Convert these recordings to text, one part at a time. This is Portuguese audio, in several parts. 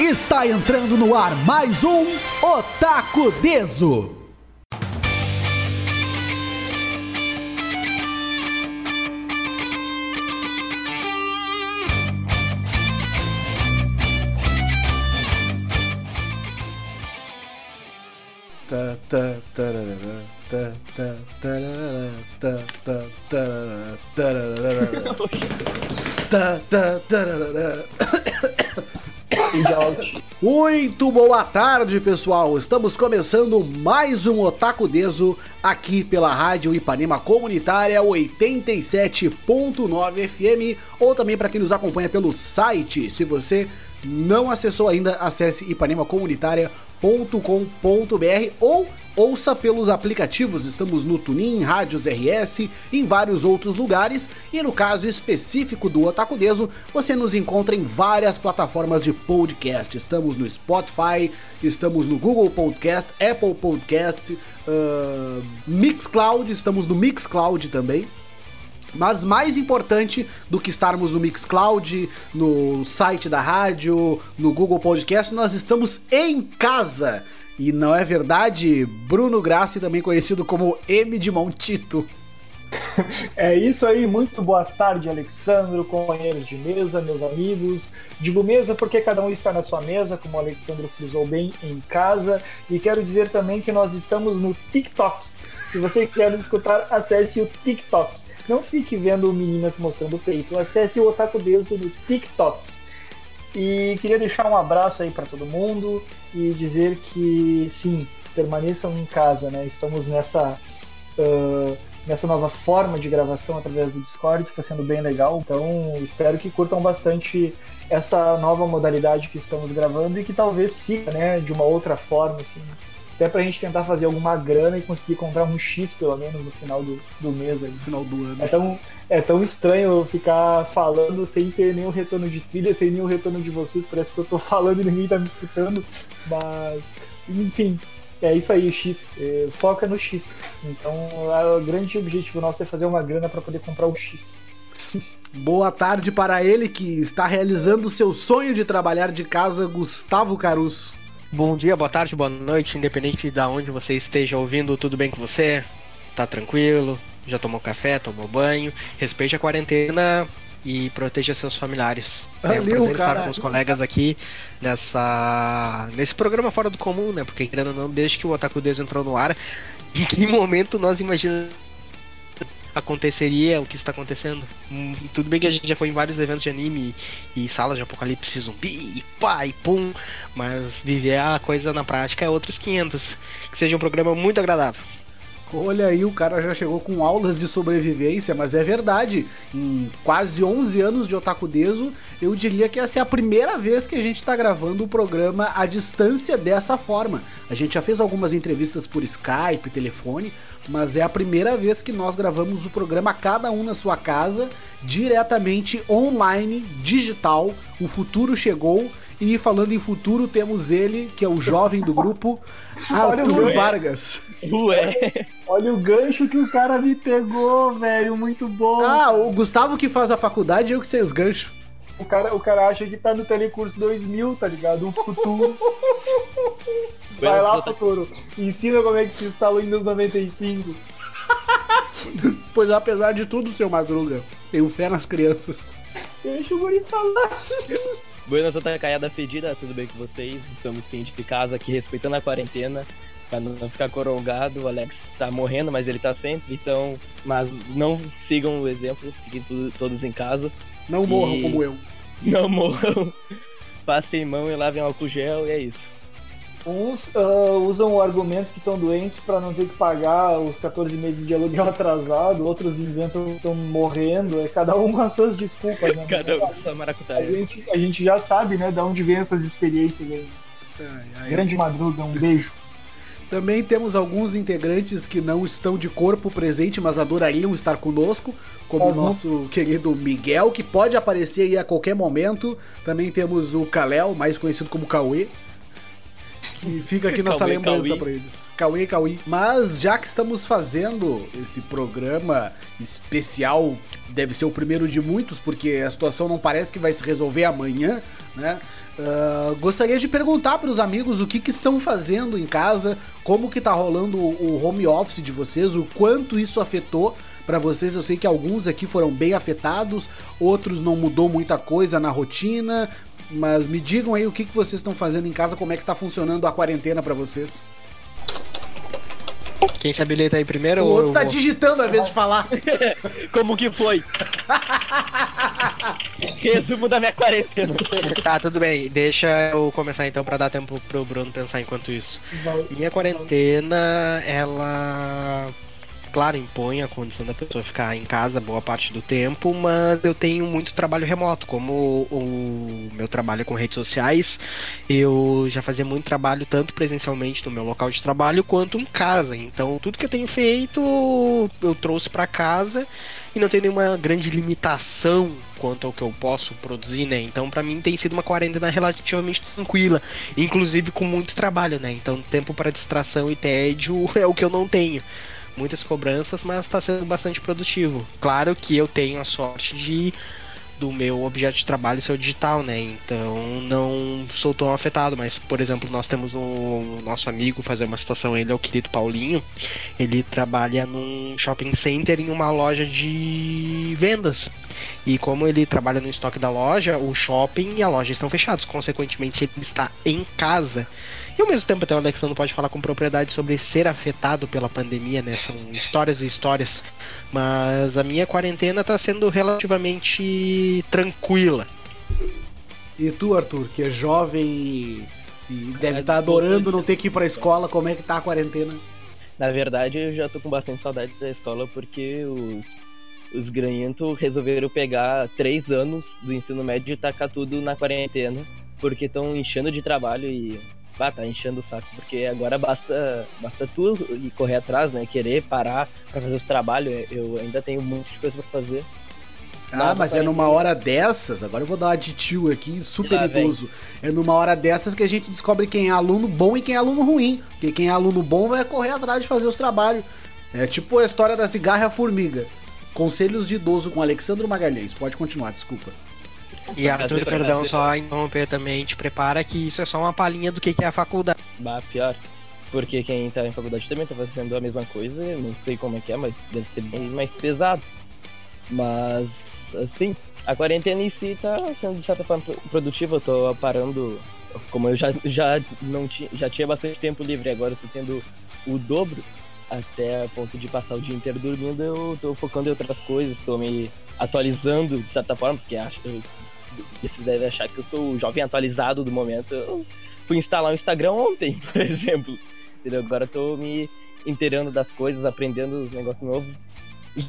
Está entrando no ar mais um Otaku Deso. Ta, ta, ta, ta, tararara, ta, Muito boa tarde, pessoal! Estamos começando mais um Otaku Deso aqui pela Rádio Ipanema Comunitária 87.9 FM ou também para quem nos acompanha pelo site. Se você não acessou ainda, acesse ipanemacomunitária.com.br ou ouça pelos aplicativos. Estamos no Tunin, Rádios RS, em vários outros lugares. E no caso específico do Otaku Deso, você nos encontra em várias plataformas de podcast. Estamos no Spotify, estamos no Google Podcast, Apple Podcast, uh, Mixcloud, estamos no Mixcloud também. Mas mais importante do que estarmos no Mixcloud, no site da rádio, no Google Podcast, nós estamos em casa. E não é verdade, Bruno Grassi, também conhecido como M de Montito. É isso aí, muito boa tarde, Alexandro, companheiros de mesa, meus amigos. Digo mesa porque cada um está na sua mesa, como o Alexandro frisou bem, em casa. E quero dizer também que nós estamos no TikTok. Se você quer escutar, acesse o TikTok. Não fique vendo meninas mostrando o peito, acesse o Otaku Deus no TikTok. E queria deixar um abraço aí para todo mundo e dizer que sim, permaneçam em casa, né? Estamos nessa uh, nessa nova forma de gravação através do Discord, está sendo bem legal. Então espero que curtam bastante essa nova modalidade que estamos gravando e que talvez siga, né, de uma outra forma, assim. Até pra gente tentar fazer alguma grana e conseguir comprar um X pelo menos no final do, do mês aí. No final do ano. É tão, é tão estranho ficar falando sem ter nenhum retorno de trilha, sem nenhum retorno de vocês. Parece que eu tô falando e ninguém tá me escutando. Mas, enfim, é isso aí, X. É, foca no X. Então, o grande objetivo nosso é fazer uma grana para poder comprar o X. Boa tarde para ele que está realizando seu sonho de trabalhar de casa, Gustavo Caruso. Bom dia, boa tarde, boa noite, independente de onde você esteja ouvindo, tudo bem com você? Tá tranquilo? Já tomou café, tomou banho? Respeite a quarentena e proteja seus familiares. É um estar com os colegas aqui nessa nesse programa fora do comum, né? Porque querendo ou não, desde que o Otaku Deus entrou no ar, em que momento nós imaginamos aconteceria o que está acontecendo. Hum, tudo bem que a gente já foi em vários eventos de anime e, salas de apocalipse zumbi, e pá, e pum, mas viver a coisa na prática é outros 500. Que seja um programa muito agradável. Olha aí, o cara já chegou com aulas de sobrevivência, mas é verdade. Em quase 11 anos de Otaku Deso, eu diria que essa é a primeira vez que a gente tá gravando o programa à distância dessa forma. A gente já fez algumas entrevistas por Skype, telefone, mas é a primeira vez que nós gravamos o programa cada um na sua casa, diretamente online, digital. O futuro chegou. E falando em futuro, temos ele, que é o jovem do grupo, o Arthur. Vargas. Ué! Olha o gancho que o cara me pegou, velho. Muito bom. Ah, o Gustavo que faz a faculdade, eu que sei os ganchos. O cara, o cara acha que tá no Telecurso 2000, tá ligado? Um futuro. Vai lá, futuro. Ensina como é que se instala o Windows 95. Pois apesar de tudo, seu Madruga, tenho fé nas crianças. Deixa o guri falar. Buenas, outra caiada fedida, tudo bem com vocês? Estamos sim de casa aqui, respeitando a quarentena, pra não ficar corongado. O Alex tá morrendo, mas ele tá sempre, então. Mas não sigam o exemplo, fiquem todos em casa. Não morram E- como eu. Não morram, passem mão e lavem álcool gel, e é isso. Uns ah, usam o argumento que estão doentes pra não ter que pagar os 14 meses de aluguel atrasado, outros inventam que estão morrendo. É cada um com as suas desculpas, né? Cada um com sua A gente, a gente já sabe, né, de onde vem essas experiências aí. Ai, ai. Grande madruga, um beijo. Também temos alguns integrantes que não estão de corpo presente, mas adorariam estar conosco, como o nosso querido Miguel, que pode aparecer aí a qualquer momento. Também temos o Kalel, mais conhecido como Cauê, que fica aqui nossa Cauê, lembrança pra eles. Cauê, Cauê. Mas já que estamos fazendo esse programa especial, que deve ser o primeiro de muitos, porque a situação não parece que vai se resolver amanhã, né? Uh, gostaria de perguntar para os amigos o que, que, estão fazendo em casa, como que tá rolando o home office de vocês, o quanto isso afetou para vocês. Eu sei que alguns aqui foram bem afetados, outros não mudou muita coisa na rotina, mas me digam aí o que, que vocês estão fazendo em casa, como é que tá funcionando a quarentena para vocês. Quem se habilita aí primeiro? O outro tá vou... digitando ao invés de falar. Como que foi? Resumo da minha quarentena. Tá, tudo bem. Deixa eu começar então para dar tempo pro Bruno pensar enquanto isso. Minha quarentena, ela claro, impõe a condição da pessoa ficar em casa boa parte do tempo, mas eu tenho muito trabalho remoto. Como o, meu trabalho com redes sociais, eu já fazia muito trabalho tanto presencialmente no meu local de trabalho quanto em casa. Então, tudo que eu tenho feito, eu trouxe para casa e não tem nenhuma grande limitação quanto ao que eu posso produzir, né? Então, para mim tem sido uma quarentena relativamente tranquila, inclusive com muito trabalho, né? Então, tempo para distração e tédio é o que eu não tenho muitas cobranças, mas está sendo bastante produtivo. Claro que eu tenho a sorte de do meu objeto de trabalho ser o digital, né? Então não sou tão afetado, mas por exemplo, nós temos um nosso amigo fazer uma situação, ele é o querido Paulinho, ele trabalha num shopping center em uma loja de vendas. E como ele trabalha no estoque da loja, o shopping e a loja estão fechados, consequentemente ele está em casa. E ao mesmo tempo até o Alexandre pode falar com propriedade sobre ser afetado pela pandemia, né? São histórias e histórias. Mas a minha quarentena está sendo relativamente tranquila. E tu, Arthur, que é jovem e, e deve estar tá adorando não ter que ir pra escola, como é que tá a quarentena? Na verdade, eu já tô com bastante saudade da escola porque os, os granhentos resolveram pegar três anos do ensino médio e tacar tudo na quarentena, porque estão enchendo de trabalho e ah, tá enchendo o saco, porque agora basta, basta tu e correr atrás, né? Querer parar pra fazer os trabalhos. Eu ainda tenho um monte de coisa pra fazer. Ah, mas é numa hora dessas, agora eu vou dar um aditivo aqui, super idoso. É numa hora dessas que a gente descobre quem é aluno bom e quem é aluno ruim. Porque quem é aluno bom vai correr atrás de fazer os trabalhos. É tipo a história da cigarra e a formiga. Conselhos de idoso com Alexandre Magalhães. Pode continuar, desculpa. E Arthur, perdão, só interromper também, te prepara que isso é só uma palhinha do que é a faculdade. Bah, pior. Porque quem tá em faculdade também tá fazendo a mesma coisa, não sei como é que é, mas deve ser bem mais pesado. Mas, assim, a quarentena em si tá sendo de certa forma produtiva, eu tô parando, como eu já, já, não tinha, já tinha bastante tempo livre, agora eu tô tendo o dobro, até a ponto de passar o dia inteiro dormindo, eu tô focando em outras coisas, tô me atualizando de certa forma, porque acho, que vocês devem achar que eu sou o jovem atualizado do momento. Eu fui instalar o Instagram ontem, por exemplo. Entendeu? Agora eu tô me inteirando das coisas, aprendendo os negócios novos,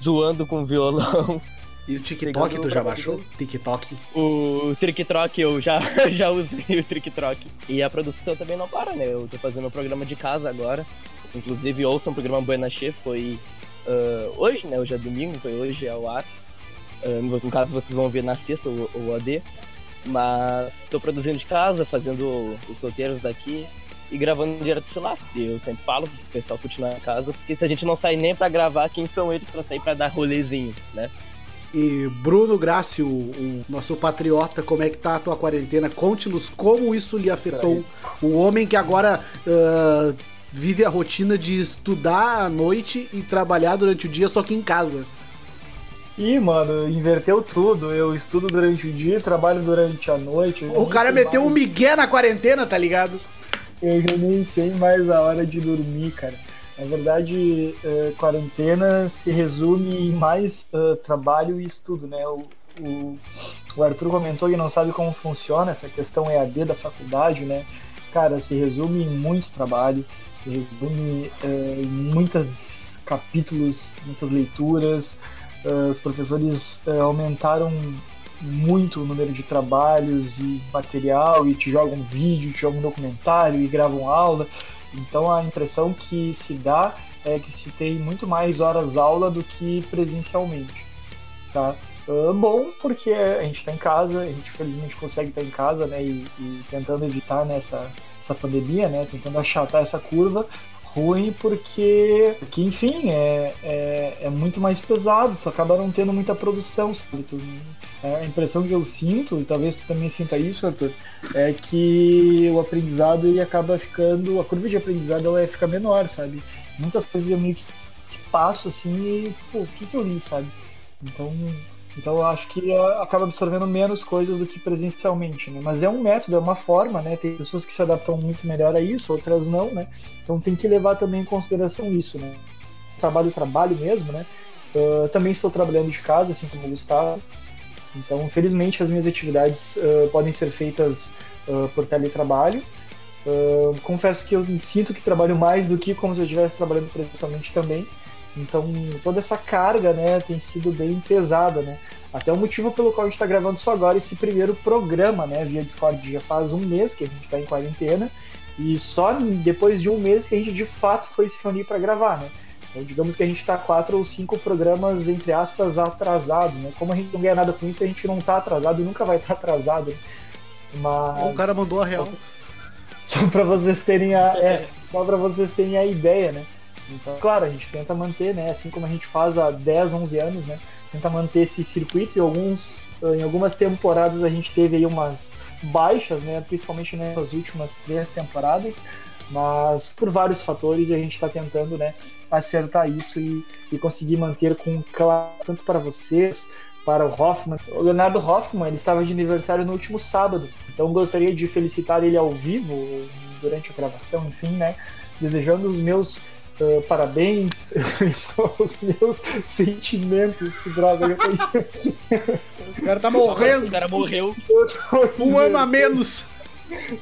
zoando com violão. E o TikTok tu já baixou? TikTok? O TikTok eu já, já usei o TikTok. E a produção também não para, né? Eu tô fazendo um programa de casa agora. Inclusive ouçam o programa Buena foi uh, hoje, né? Hoje é domingo, foi hoje ao ar. Uh, no caso, vocês vão ver na sexta o, o AD. Mas estou produzindo de casa, fazendo os roteiros daqui e gravando direto lá. Eu sempre falo pro pessoal continuar em casa, porque se a gente não sair nem para gravar, quem são eles para sair para dar rolezinho, né? E Bruno Graci, o, o, nosso patriota, como é que tá a tua quarentena? Conte-nos como isso lhe afetou. Um homem que agora uh, vive a rotina de estudar à noite e trabalhar durante o dia, só que em casa. Ih, mano, inverteu tudo. Eu estudo durante o dia, trabalho durante a noite. O cara meteu mais... um migué na quarentena, tá ligado? Eu já nem sei mais a hora de dormir, cara. Na verdade, uh, quarentena se resume em mais uh, trabalho e estudo, né? O, o, o, Arthur comentou que não sabe como funciona essa questão EAD da faculdade, né? Cara, se resume em muito trabalho, se resume uh, em muitos capítulos, muitas leituras, Uh, os professores uh, aumentaram muito o número de trabalhos e material e te jogam vídeo, te jogam documentário e gravam aula. Então a impressão que se dá é que se tem muito mais horas aula do que presencialmente, tá? Uh, bom, porque a gente está em casa, a gente felizmente consegue estar em casa, né, e, e tentando evitar nessa essa pandemia, né, tentando achatar essa curva, ruim porque, porque enfim, é, é, é, muito mais pesado, tu acaba não tendo muita produção, sabe? Tu, é, a impressão que eu sinto, e talvez tu também sinta isso, Arthur, é que o aprendizado ele acaba ficando, a curva de aprendizado ela fica menor, sabe? Muitas coisas eu meio que passo assim e, pô, o que, que eu li, sabe? Então, então eu acho que acaba absorvendo menos coisas do que presencialmente, né? Mas é um método, é uma forma, né? Tem pessoas que se adaptam muito melhor a isso, outras não, né? Então tem que levar também em consideração isso, né? Trabalho, trabalho mesmo, né? Uh, também estou trabalhando de casa, assim como o Gustavo. Então, felizmente, as minhas atividades uh, podem ser feitas uh, por teletrabalho. confesso que eu sinto que trabalho mais do que como se eu estivesse trabalhando presencialmente também. Então, toda essa carga, né, tem sido bem pesada, né? Até o motivo pelo qual a gente está gravando só agora esse primeiro programa, né, via Discord. Já faz um mês que a gente está em quarentena e só depois de um mês que a gente de fato foi se reunir para gravar, né? Então, digamos que a gente está quatro ou cinco programas, entre aspas, atrasados, né? Como a gente não ganha nada com isso, a gente não está atrasado e nunca vai estar tá atrasado. Né? Mas... O cara mandou a real. Só para vocês terem a, é, só para vocês terem a ideia, né? Então, claro, a gente tenta manter, né? Assim como a gente faz há 10, 11 anos, né? Tenta manter esse circuito e alguns, em algumas temporadas a gente teve aí umas baixas, né? Principalmente nas últimas três temporadas, mas por vários fatores a gente está tentando, né? Acertar isso e, e conseguir manter com claro tanto para vocês para o Hoffman. O Leonardo Hoffman ele estava de aniversário no último sábado, então gostaria de felicitar ele ao vivo durante a gravação, enfim, né? Desejando os meus Uh, parabéns, os meus sentimentos, que droga. o cara tá morrendo. O cara morreu. Um ano a menos.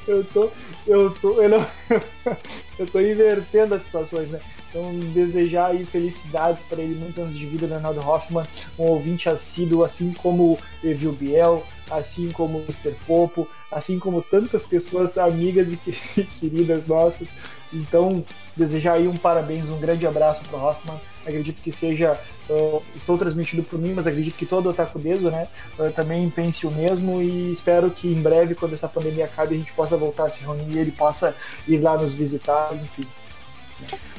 Eu tô. Eu tô. Eu, não, eu tô invertendo as situações, né? Então, desejar aí felicidades para ele, muitos anos de vida, Leonardo Hoffman, um ouvinte assíduo, assim como Evil Biel, assim como o Mr. Popo, assim como tantas pessoas amigas e queridas nossas. Então, desejar aí um parabéns, um grande abraço para Hoffman. Acredito que seja, uh, estou transmitindo por mim, mas acredito que todo o Otaku Deso, né, uh, também pense o mesmo e espero que em breve, quando essa pandemia acabe, a gente possa voltar a se reunir e ele possa ir lá nos visitar, enfim.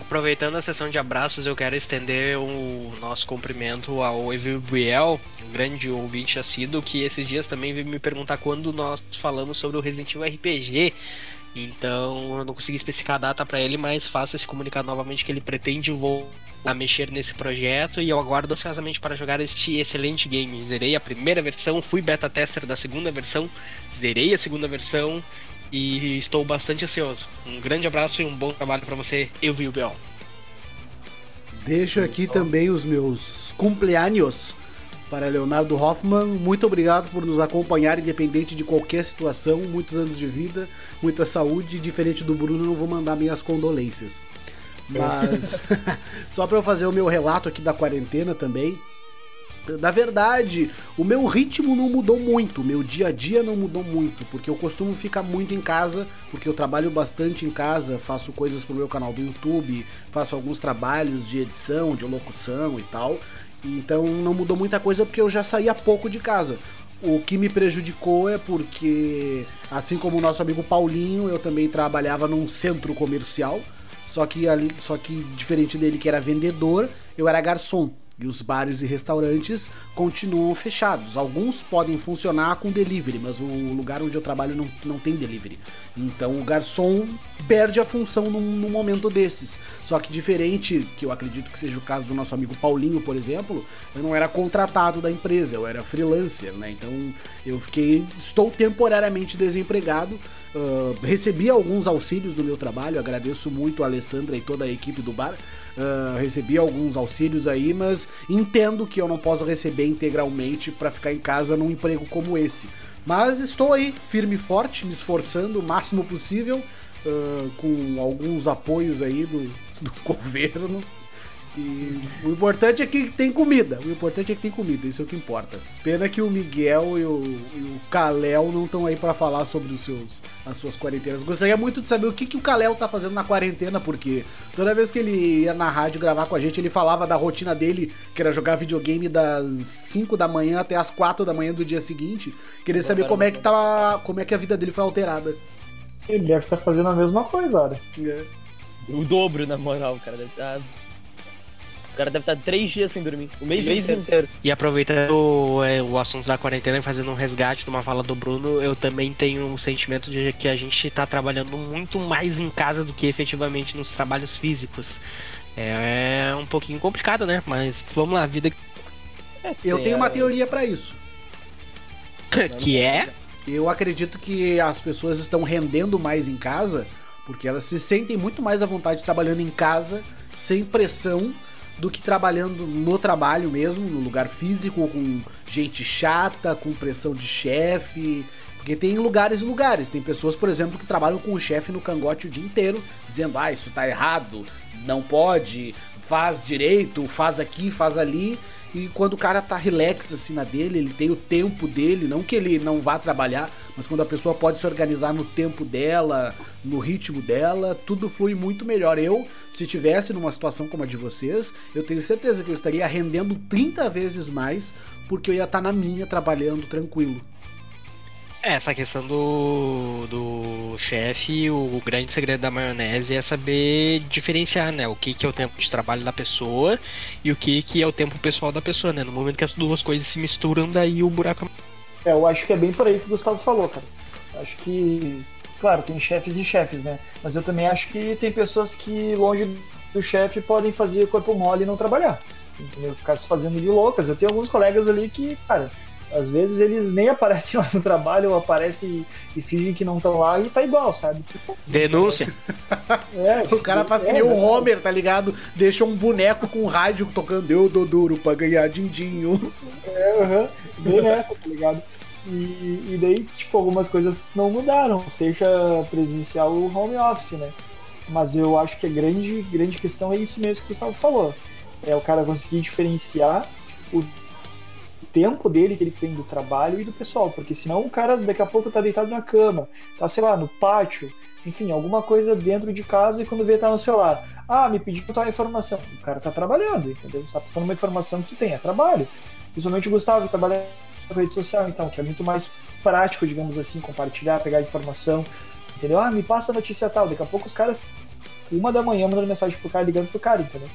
Aproveitando a sessão de abraços, eu quero estender o nosso cumprimento ao Evil Biel, um grande ouvinte assíduo, que esses dias também veio me perguntar quando nós falamos sobre o Resident Evil RPG. Então eu não consegui especificar a data para ele, mas faço esse comunicado novamente que ele pretende voltar a mexer nesse projeto e eu aguardo ansiosamente para jogar este excelente game. Zerei a primeira versão, fui beta tester da segunda versão, zerei a segunda versão e estou bastante ansioso. Um grande abraço e um bom trabalho para você, eu vi o Bel. Deixo aqui também os meus cumpleaños para Leonardo Hoffman. Muito obrigado por nos acompanhar, independente de qualquer situação. Muitos anos de vida, muita saúde. Diferente do Bruno, não vou mandar minhas condolências. Mas, só para eu fazer o meu relato aqui da quarentena também. Na verdade, o meu ritmo não mudou muito, meu dia a dia não mudou muito, porque eu costumo ficar muito em casa, porque eu trabalho bastante em casa, faço coisas pro meu canal do YouTube, faço alguns trabalhos de edição, de locução e tal. Então não mudou muita coisa porque eu já saía pouco de casa. O que me prejudicou é porque, assim como o nosso amigo Paulinho, eu também trabalhava num centro comercial. Só que, só que diferente dele, que era vendedor, eu era garçom. E os bares e restaurantes continuam fechados. Alguns podem funcionar com delivery, mas o lugar onde eu trabalho não, não tem delivery. Então o garçom perde a função num, num, momento desses. Só que diferente, que eu acredito que seja o caso do nosso amigo Paulinho, por exemplo, eu não era contratado da empresa, eu era freelancer, né? Então eu fiquei. estou temporariamente desempregado. Uh, recebi alguns auxílios do meu trabalho, agradeço muito a Alessandra e toda a equipe do bar. Uh, recebi alguns auxílios aí, mas entendo que eu não posso receber integralmente para ficar em casa num emprego como esse. Mas estou aí, firme e forte, me esforçando o máximo possível, uh, com alguns apoios aí do, do governo e o importante é que tem comida. O importante é que tem comida, isso é o que importa. Pena que o Miguel e o, e o Kalel não estão aí para falar sobre os seus, as suas quarentenas. Gostaria muito de saber o que, que o Kalel tá fazendo na quarentena, porque toda vez que ele ia na rádio gravar com a gente, ele falava da rotina dele, que era jogar videogame das 5 da manhã até as 4 da manhã do dia seguinte. Queria saber como é que tá, como é que a vida dele foi alterada. Ele deve estar fazendo a mesma coisa, olha. É. O dobro, na moral, cara. Deve estar. O cara deve estar três dias sem dormir. O mês, o mês inteiro. inteiro. E aproveitando o, é, o assunto da quarentena e fazendo um resgate de uma fala do Bruno, eu também tenho um sentimento de que a gente está trabalhando muito mais em casa do que efetivamente nos trabalhos físicos. É um pouquinho complicado, né? Mas vamos lá, vida. É, eu tenho uma teoria para isso. que é? Eu acredito que as pessoas estão rendendo mais em casa porque elas se sentem muito mais à vontade trabalhando em casa, sem pressão, do que trabalhando no trabalho mesmo, no lugar físico, com gente chata, com pressão de chefe. Porque tem lugares e lugares. Tem pessoas, por exemplo, que trabalham com o chefe no cangote o dia inteiro, dizendo: ah, isso tá errado, não pode, faz direito, faz aqui, faz ali. E quando o cara tá relax assim na dele, ele tem o tempo dele, não que ele não vá trabalhar, mas quando a pessoa pode se organizar no tempo dela, no ritmo dela, tudo flui muito melhor. Eu, se tivesse numa situação como a de vocês, eu tenho certeza que eu estaria rendendo 30 vezes mais, porque eu ia estar tá na minha trabalhando tranquilo. É, essa questão do, do chefe, o grande segredo da maionese é saber diferenciar, né? O que, que é o tempo de trabalho da pessoa e o que, que é o tempo pessoal da pessoa, né? No momento que as duas coisas se misturam, daí o buraco. É, eu acho que é bem por aí que o Gustavo falou, cara. Acho que, claro, tem chefes e chefes, né? Mas eu também acho que tem pessoas que, longe do chefe, podem fazer corpo mole e não trabalhar. Entendeu? Ficar se fazendo de loucas. Eu tenho alguns colegas ali que, cara às vezes eles nem aparecem lá no trabalho, ou aparecem e, e fingem que não estão lá e tá igual, sabe? Denúncia. É, o cara faz é, que nem o Homer, tá ligado? Deixa um boneco com rádio tocando eu dou duro pra ganhar din-dinho. É, uhum, bem nessa, tá ligado? E, e daí, tipo, algumas coisas não mudaram, seja presencial ou home office, né? Mas eu acho que a grande, grande questão é isso mesmo que o Gustavo falou. É o cara conseguir diferenciar o tempo dele que ele tem do trabalho e do pessoal, porque senão o cara daqui a pouco tá deitado na cama, tá, sei lá, no pátio, enfim, alguma coisa dentro de casa e quando vê tá no celular. Ah, me pediu tal informação. O cara tá trabalhando, entendeu? Tá passando uma informação que tu tem, é trabalho. Principalmente o Gustavo, que trabalha na rede social, então, que é muito mais prático, digamos assim, compartilhar, pegar informação, entendeu? Ah, me passa a notícia tal. Daqui a pouco os caras, uma da manhã, mandando mensagem pro cara, ligando pro cara, entendeu?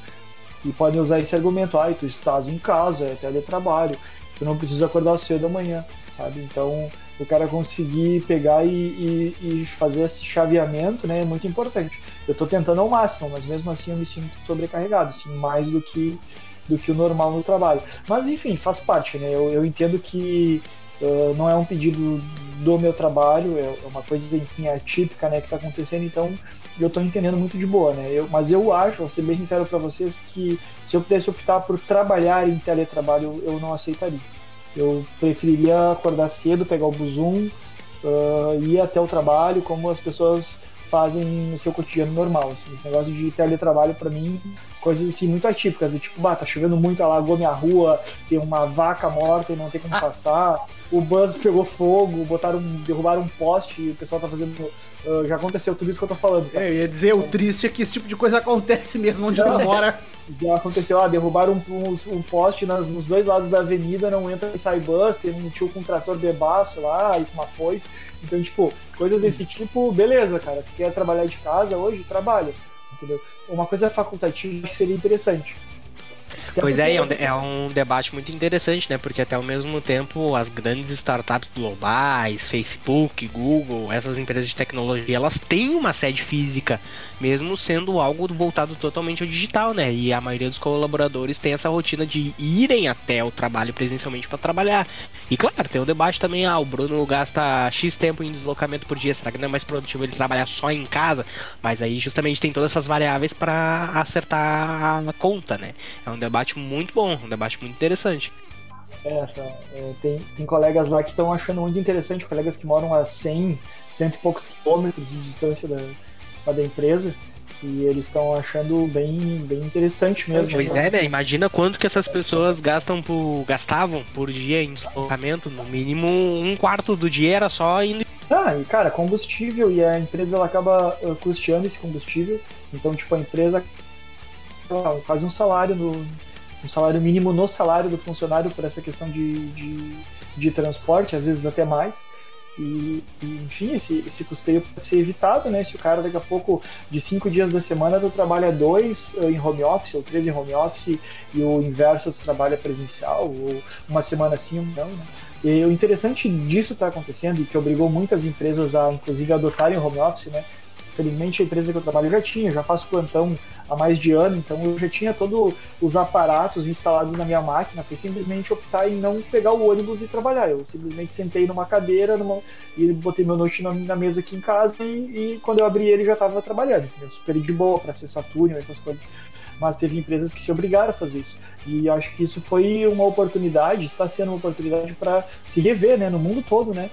E podem usar esse argumento, ah, tu estás em casa, é teletrabalho tu não precisa acordar cedo amanhã, sabe? Então, o cara conseguir pegar e, e, e, fazer esse chaveamento, né, é muito importante. Eu estou tentando ao máximo, mas mesmo assim eu me sinto sobrecarregado, assim, mais do que do que o normal no trabalho. Mas enfim, faz parte, né? Eu, eu entendo que uh, não é um pedido do meu trabalho, é, é uma coisa enfim, atípica, né, que está acontecendo, então eu estou entendendo muito de boa, né? Eu, mas eu acho, vou ser bem sincero para vocês, que se eu pudesse optar por trabalhar em teletrabalho, eu não aceitaria. Eu preferiria acordar cedo, pegar o buzum, uh, ir até o trabalho, como as pessoas fazem no seu cotidiano normal. Assim. Esse negócio de teletrabalho, para mim, coisas assim muito atípicas, do tipo, bah, tá chovendo muito, alagou minha rua, tem uma vaca morta e não tem como ah. passar, o bus pegou fogo, botaram, derrubaram um poste e o pessoal tá fazendo Uh, já aconteceu tudo isso que eu tô falando. Tá? É, eu ia dizer, o triste é que esse tipo de coisa acontece mesmo onde tu mora. Já aconteceu, ah, derrubaram um, um, um poste nas, nos dois lados da avenida, não entra e sai bus, tem um tio com um trator bebaço lá e com uma foice. Então, tipo, coisas desse tipo, beleza, cara. Tu quer trabalhar de casa hoje? Trabalha. Entendeu? Uma coisa facultativa que seria interessante. Pois é, é um, é um debate muito interessante, né? Porque até ao mesmo tempo as grandes startups globais, Facebook, Google, essas empresas de tecnologia, elas têm uma sede física mesmo sendo algo voltado totalmente ao digital, né? E a maioria dos colaboradores tem essa rotina de irem até o trabalho presencialmente para trabalhar. E claro, tem o debate também, ah, o Bruno gasta X tempo em deslocamento por dia, será que não é mais produtivo ele trabalhar só em casa? Mas aí justamente tem todas essas variáveis para acertar a conta, né? É um debate muito bom, um debate muito interessante. É, tá. é, tem, tem colegas lá que estão achando muito interessante, colegas que moram a 100, cento e poucos quilômetros de distância da, da empresa. E eles estão achando bem, bem interessante mesmo. Pois é, né? Imagina quanto que essas pessoas gastam por, gastavam por dia em deslocamento. No mínimo, um quarto do dia era só indo. Ah, e cara, combustível, e a empresa ela acaba uh, custeando esse combustível. Então, tipo, a empresa quase um salário no, um salário mínimo no salário do funcionário por essa questão de, de, de transporte, às vezes até mais. E, e, enfim, esse, esse custeio pode ser evitado, né? Se o cara daqui a pouco, de cinco dias da semana, tu trabalha dois eh, em home office, ou três em home office, e o inverso tu trabalha presencial, ou uma semana sim, não, né? E o interessante disso está acontecendo, e que obrigou muitas empresas a, inclusive, adotarem o home office, né? Felizmente a empresa que eu trabalho já tinha, já faço plantão há mais de ano, então eu já tinha todos os aparatos instalados na minha máquina, foi simplesmente optar em não pegar o ônibus e trabalhar. Eu simplesmente sentei numa cadeira numa, e botei meu note na, na, mesa aqui em casa e, e, quando eu abri ele já estava trabalhando, entendeu? super de boa para acessar túnel, essas coisas. Mas teve empresas que se obrigaram a fazer isso. E acho que isso foi uma oportunidade, está sendo uma oportunidade para se rever né, no mundo todo, né?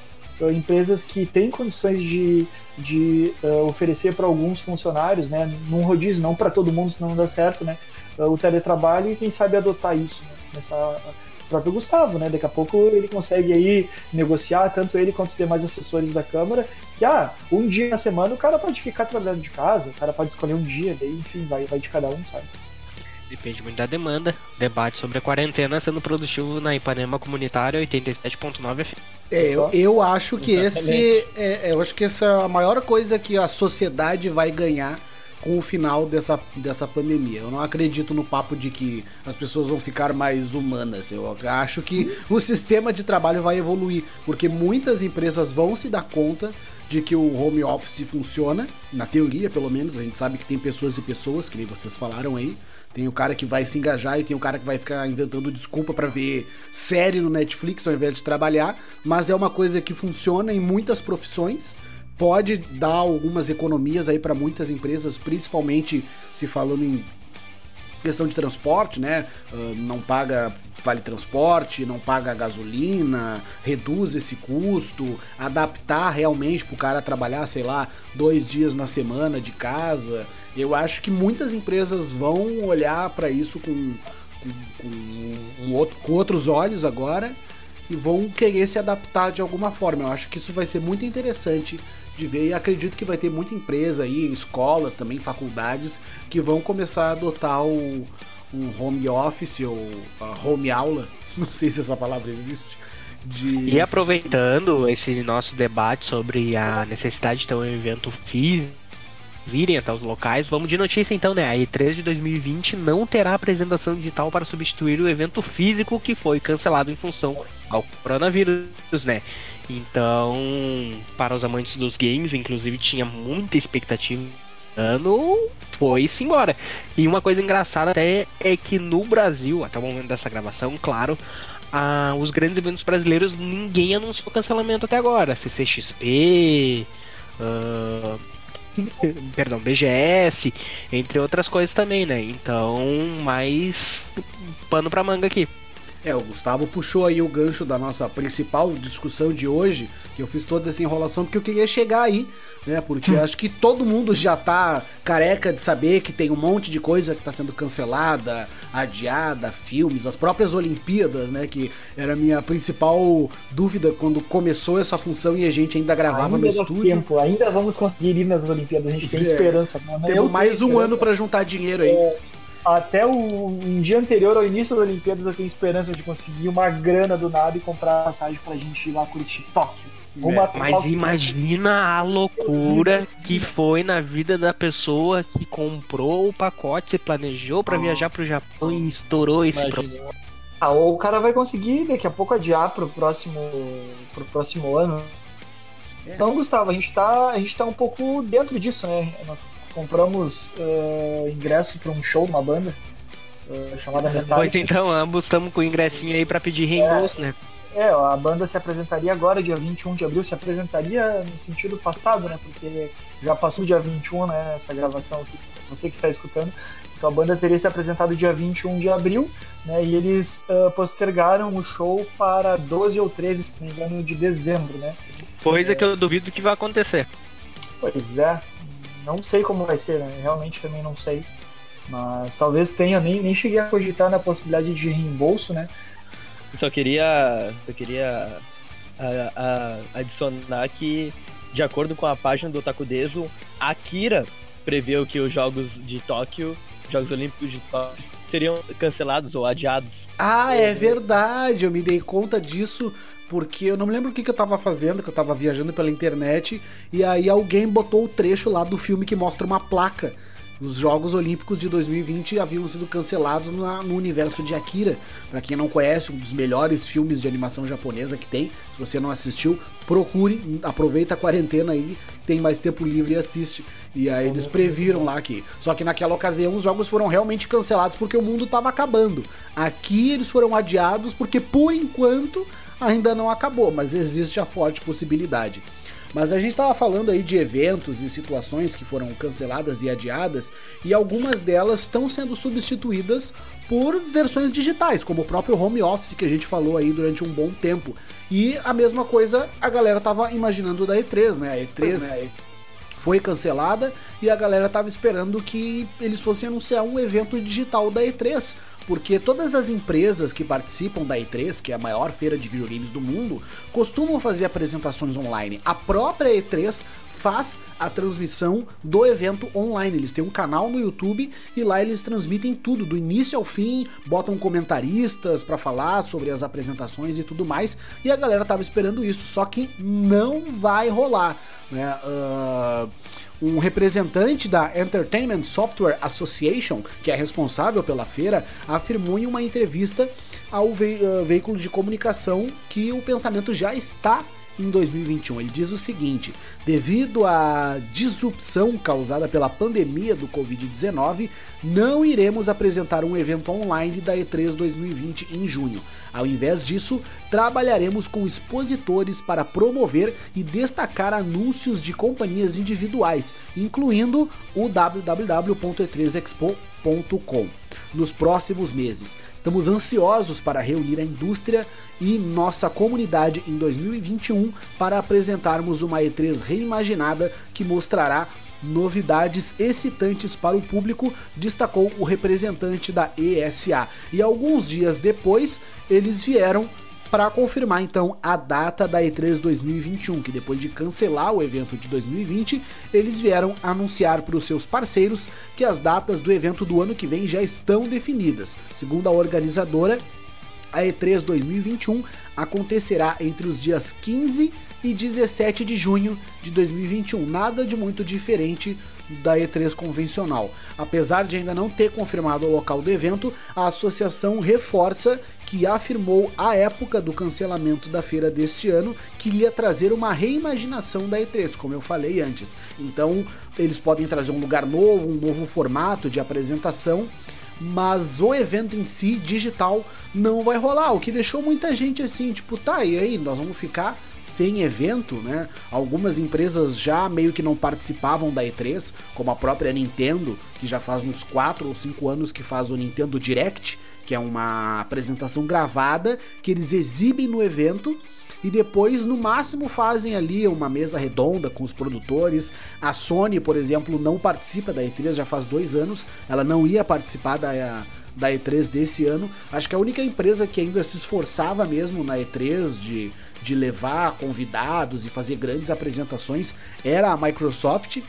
Empresas que têm condições de, de uh, oferecer para alguns funcionários, né, num rodízio, não para todo mundo, senão não dá certo, né, uh, o teletrabalho e quem sabe adotar isso, né, nessa o próprio Gustavo, né, daqui a pouco ele consegue aí negociar, tanto ele quanto os demais assessores da Câmara, que, ah, um dia na semana o cara pode ficar trabalhando de casa, o cara pode escolher um dia, daí, enfim, vai, vai de cada um, sabe. Depende muito da demanda. Debate sobre a quarentena sendo produtivo na Ipanema Comunitária 87.9 FM. É, eu, eu acho que esse. É, eu acho que essa é a maior coisa que a sociedade vai ganhar com o final dessa, dessa pandemia. Eu não acredito no papo de que as pessoas vão ficar mais humanas. Eu acho que o sistema de trabalho vai evoluir, porque muitas empresas vão se dar conta de que o home office funciona, na teoria pelo menos. A gente sabe que tem pessoas e pessoas, que nem vocês falaram aí. Tem o cara que vai se engajar e tem o cara que vai ficar inventando desculpa para ver série no Netflix ao invés de trabalhar, mas é uma coisa que funciona em muitas profissões. Pode dar algumas economias aí para muitas empresas, principalmente se falando em questão de transporte, né? Uh, não paga vale transporte, não paga gasolina, reduz esse custo, adaptar realmente para o cara trabalhar, sei lá, dois dias na semana de casa. Eu acho que muitas empresas vão olhar para isso com, com, com, um outro, com outros olhos agora e vão querer se adaptar de alguma forma. Eu acho que isso vai ser muito interessante de ver e acredito que vai ter muita empresa aí, escolas também, faculdades que vão começar a adotar o, home office ou home aula, não sei se essa palavra existe. De... E aproveitando esse nosso debate sobre a necessidade de ter um evento físico, virem até os locais, vamos de notícia então, né? A E3 de 2020 não terá apresentação digital para substituir o evento físico que foi cancelado em função ao coronavírus, né? Então, para os amantes dos games, inclusive tinha muita expectativa ano foi-se embora. E uma coisa engraçada até é que no Brasil, até o momento dessa gravação, claro, ah, os grandes eventos brasileiros ninguém anunciou cancelamento até agora. CCXP, uh, perdão, BGS, entre outras coisas também, né? Então, mais pano pra manga aqui. É, o Gustavo puxou aí o gancho da nossa principal discussão de hoje, que eu fiz toda essa enrolação porque eu queria chegar aí, né? Porque acho que todo mundo já tá careca de saber que tem um monte de coisa que tá sendo cancelada, adiada, filmes, as próprias Olimpíadas, né? Que era a minha principal dúvida quando começou essa função e a gente ainda gravava ainda no estúdio. Tempo, ainda vamos conseguir ir nas Olimpíadas, a gente tem é. esperança. Temos mais um ano para juntar dinheiro aí. É até o, um dia anterior ao início das Olimpíadas eu tenho esperança de conseguir uma grana do nada e comprar passagem pra gente ir lá curtir Tóquio. É, mas imagina a loucura que foi na vida da pessoa que comprou o pacote, se planejou para oh. viajar pro Japão e estourou esse problema. Ah, ou o cara vai conseguir daqui a pouco adiar pro próximo, pro próximo ano. É. Então, Gustavo, a gente, tá, a gente tá um pouco dentro disso, né? Nós compramos uh, ingresso para um show, uma banda uh, chamada Metallica. Pois então, ambos estamos com o ingressinho aí para pedir reembolso, é, né? É, a banda se apresentaria agora, dia 21 de abril, se apresentaria no sentido passado, né? Porque já passou dia 21, né? Essa gravação aqui, você que está escutando. Então a banda teria se apresentado dia 21 de abril, né? E eles uh, postergaram o show para 12 ou 13, se não me engano, de dezembro, né? Coisa é... que eu duvido que vai acontecer. Pois é, não sei como vai ser, né? Realmente também não sei. Mas talvez tenha, nem, nem cheguei a cogitar na possibilidade de reembolso, né? Eu só queria, eu queria a, a, adicionar que, de acordo com a página do Otakudeso, Akira preveu que os Jogos de Tóquio, Jogos Olímpicos de Tóquio, seriam cancelados ou adiados. Ah, é verdade, eu me dei conta disso porque eu não me lembro o que, que eu tava fazendo, que eu tava viajando pela internet, e aí alguém botou o trecho lá do filme que mostra uma placa. Os Jogos Olímpicos de 2020 haviam sido cancelados na, no universo de Akira. Para quem não conhece, um dos melhores filmes de animação japonesa que tem. Se você não assistiu, procure, aproveita a quarentena aí, tem mais tempo livre e assiste. E aí eles previram lá que. Só que naquela ocasião os jogos foram realmente cancelados porque o mundo estava acabando. Aqui eles foram adiados porque por enquanto ainda não acabou, mas existe a forte possibilidade. Mas a gente estava falando aí de eventos e situações que foram canceladas e adiadas, e algumas delas estão sendo substituídas por versões digitais, como o próprio home office que a gente falou aí durante um bom tempo. E a mesma coisa a galera estava imaginando da E3, né? A E3 foi cancelada e a galera estava esperando que eles fossem anunciar um evento digital da E3 porque todas as empresas que participam da E3, que é a maior feira de videogames do mundo, costumam fazer apresentações online. A própria E3 faz a transmissão do evento online. Eles têm um canal no YouTube e lá eles transmitem tudo, do início ao fim, botam comentaristas para falar sobre as apresentações e tudo mais. E a galera tava esperando isso, só que não vai rolar, né? Uh um representante da Entertainment Software Association, que é responsável pela feira, afirmou em uma entrevista ao ve uh, veículo de comunicação que o pensamento já está em 2021. Ele diz o seguinte: devido à disrupção causada pela pandemia do Covid-19, não iremos apresentar um evento online da E3 2020 em junho. Ao invés disso, trabalharemos com expositores para promover e destacar anúncios de companhias individuais, incluindo o www.e3expo.com nos próximos meses. Estamos ansiosos para reunir a indústria e nossa comunidade em 2021 para apresentarmos uma E3 reimaginada que mostrará novidades excitantes para o público, destacou o representante da ESA. E alguns dias depois, eles vieram para confirmar então a data da E3 2021, que depois de cancelar o evento de 2020, eles vieram anunciar para os seus parceiros que as datas do evento do ano que vem já estão definidas. Segundo a organizadora, a E3 2021 acontecerá entre os dias 15 e 17 de junho de 2021. Nada de muito diferente da E3 convencional. Apesar de ainda não ter confirmado o local do evento, a associação reforça que afirmou à época do cancelamento da feira deste ano que ia trazer uma reimaginação da E3, como eu falei antes. Então, eles podem trazer um lugar novo, um novo formato de apresentação mas o evento em si, digital, não vai rolar. O que deixou muita gente assim, tipo, tá, e aí, nós vamos ficar sem evento, né? Algumas empresas já meio que não participavam da E3, como a própria Nintendo, que já faz uns 4 ou 5 anos que faz o Nintendo Direct, que é uma apresentação gravada que eles exibem no evento e depois no máximo fazem ali uma mesa redonda com os produtores. A Sony, por exemplo, não participa da E3 já faz dois anos, ela não ia participar da, da E3 desse ano. Acho que a única empresa que ainda se esforçava mesmo na E3 de, de levar convidados e fazer grandes apresentações era a Microsoft.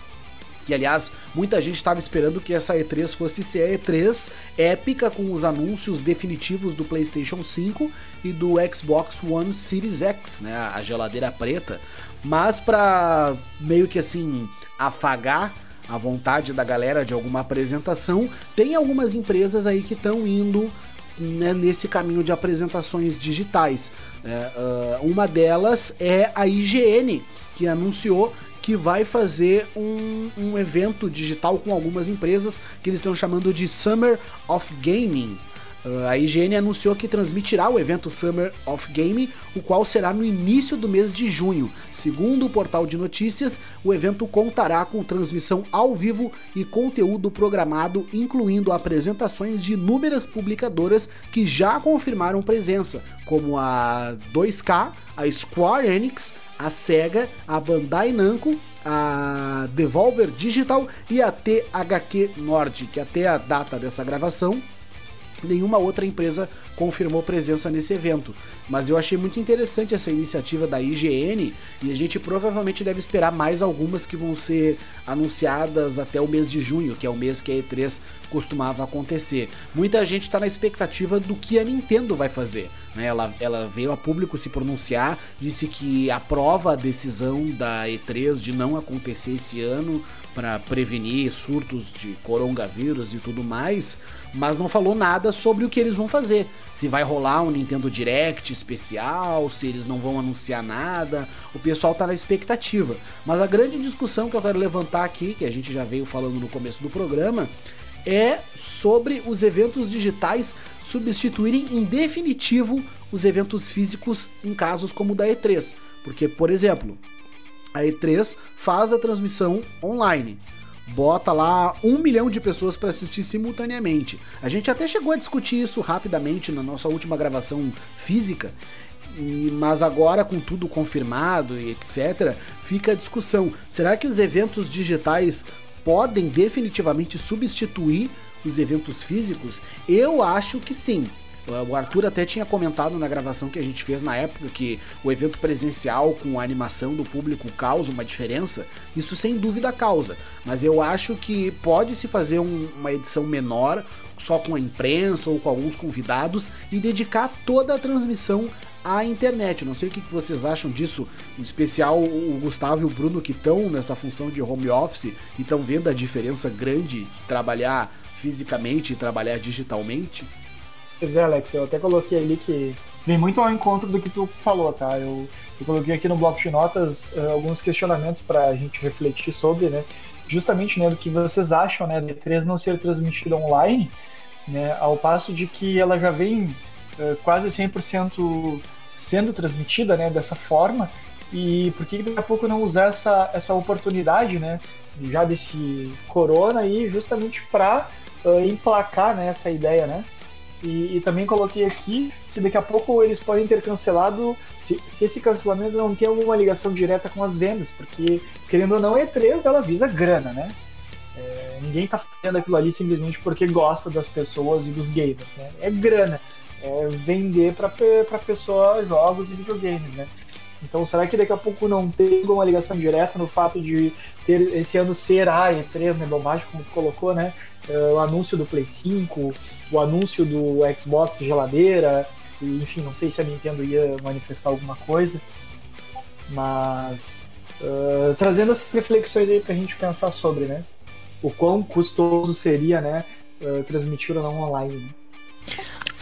E aliás, muita gente estava esperando que essa E3 fosse ser a E3 épica com os anúncios definitivos do PlayStation 5 e do Xbox One Series X, né, a geladeira preta. Mas para meio que assim afagar a vontade da galera de alguma apresentação, tem algumas empresas aí que estão indo né, nesse caminho de apresentações digitais. É, uh, uma delas é a IGN, que anunciou que vai fazer um, um evento digital com algumas empresas que eles estão chamando de Summer of Gaming. A IGN anunciou que transmitirá o evento Summer of Game, o qual será no início do mês de junho. Segundo o portal de notícias, o evento contará com transmissão ao vivo e conteúdo programado, incluindo apresentações de inúmeras publicadoras que já confirmaram presença, como a 2K, a Square Enix, a Sega, a Bandai Namco, a Devolver Digital e a THQ Nordic. Até a data dessa gravação, nenhuma outra empresa confirmou presença nesse evento. Mas eu achei muito interessante essa iniciativa da IGN e a gente provavelmente deve esperar mais algumas que vão ser anunciadas até o mês de junho, que é o mês que a E3 costumava acontecer. Muita gente está na expectativa do que a Nintendo vai fazer. Né? Ela, ela veio a público se pronunciar, disse que aprova a decisão da E3 de não acontecer esse ano para prevenir surtos de coronavírus e tudo mais, mas não falou nada sobre o que eles vão fazer. Se vai rolar um Nintendo Direct especial, se eles não vão anunciar nada, o pessoal tá na expectativa. Mas a grande discussão que eu quero levantar aqui, que a gente já veio falando no começo do programa, é sobre os eventos digitais substituírem em definitivo os eventos físicos em casos como o da E3. Porque, por exemplo, a E3 faz a transmissão online. Bota lá um milhão de pessoas para assistir simultaneamente. A gente até chegou a discutir isso rapidamente na nossa última gravação física, mas agora com tudo confirmado e etc, fica a discussão. Será que os eventos digitais podem definitivamente substituir os eventos físicos? Eu acho que sim. O Arthur até tinha comentado na gravação que a gente fez na época que o evento presencial com a animação do público causa uma diferença. Isso sem dúvida causa. Mas eu acho que pode se fazer um, uma edição menor, só com a imprensa ou com alguns convidados, e dedicar toda a transmissão à internet. Não sei o que vocês acham disso, em especial o Gustavo e o Bruno que estão nessa função de home office e estão vendo a diferença grande de trabalhar fisicamente e trabalhar digitalmente. Pois é, Alex, eu até coloquei ali que vem muito ao encontro do que tu falou, tá? Eu, eu coloquei aqui no bloco de notas uh, alguns questionamentos para a gente refletir sobre, né? Justamente, né, do que vocês acham, né, de 3 não ser transmitida online, né, ao passo de que ela já vem uh, quase 100% sendo transmitida, né, dessa forma, e por que daqui a pouco não usar essa, essa oportunidade, né, já desse corona aí, justamente para uh, emplacar, né, essa ideia, né, e, e, também coloquei aqui que daqui a pouco eles podem ter cancelado se, se, esse cancelamento não tem alguma ligação direta com as vendas, porque, querendo ou não, E3 ela visa grana, né? É, ninguém tá fazendo aquilo ali simplesmente porque gosta das pessoas e dos gamers, né? É grana. É vender para pessoa jogos e videogames, né? Então, será que daqui a pouco não tem alguma ligação direta no fato de ter esse ano ser a E3, né, bobagem, como tu colocou, né? Uh, o anúncio do Play 5, o anúncio do Xbox geladeira, e, enfim, não sei se a Nintendo ia manifestar alguma coisa, mas uh, trazendo essas reflexões aí pra gente pensar sobre, né? O quão custoso seria, né, uh, transmitir ou não online.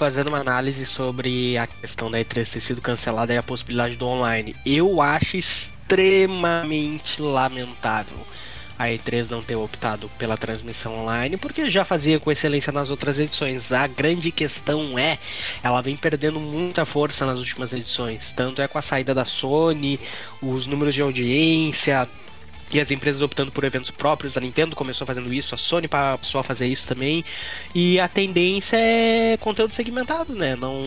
Fazendo uma análise sobre a questão da E3 ter sido cancelada e a possibilidade do online, eu acho extremamente lamentável a E3 não ter optado pela transmissão online, porque já fazia com excelência nas outras edições. A grande questão é, ela vem perdendo muita força nas últimas edições, tanto é com a saída da Sony, os números de audiência, e as empresas optando por eventos próprios. A Nintendo começou fazendo isso, a Sony passou a fazer isso também. E a tendência é conteúdo segmentado, né? Não,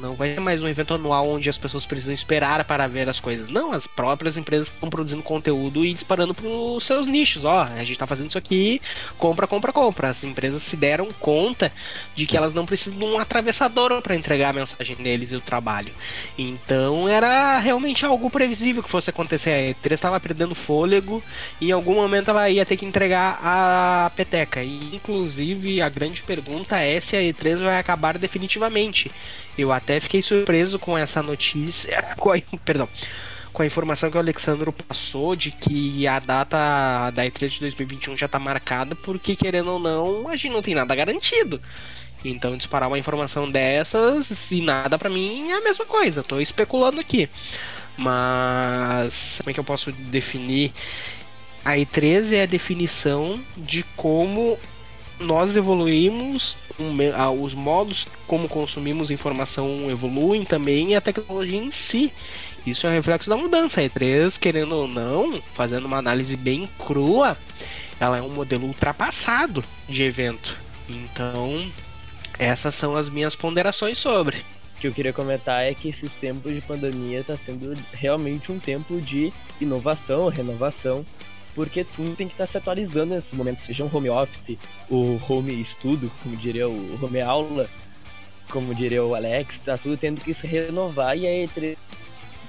não vai ter mais um evento anual onde as pessoas precisam esperar para ver as coisas. Não, as próprias empresas estão produzindo conteúdo e disparando para os seus nichos. Ó, a gente está fazendo isso aqui, compra, compra, compra. As empresas se deram conta de que elas não precisam de um atravessador para entregar a mensagem deles e o trabalho. Então era realmente algo previsível que fosse acontecer. A E3 estava perdendo fôlego em algum momento ela ia ter que entregar a peteca. E inclusive a grande pergunta é se a E3 vai acabar definitivamente. Eu até fiquei surpreso com essa notícia. Com a, perdão. Com a informação que o Alexandro passou de que a data da E3 de 2021 já está marcada, porque querendo ou não, a gente não tem nada garantido. Então disparar uma informação dessas e nada para mim é a mesma coisa. Tô especulando aqui. Mas como é que eu posso definir a E3 é a definição de como nós evoluímos, os modos como consumimos informação evoluem também e a tecnologia em si. Isso é um reflexo da mudança. A E3, querendo ou não, fazendo uma análise bem crua, ela é um modelo ultrapassado de evento. Então, essas são as minhas ponderações sobre. O que eu queria comentar é que esses tempos de pandemia está sendo realmente um tempo de inovação, renovação porque tudo tem que estar se atualizando nesse momento, seja um home office, o home estudo, como diria o home aula, como diria o Alex, tá tudo tendo que se renovar e a E3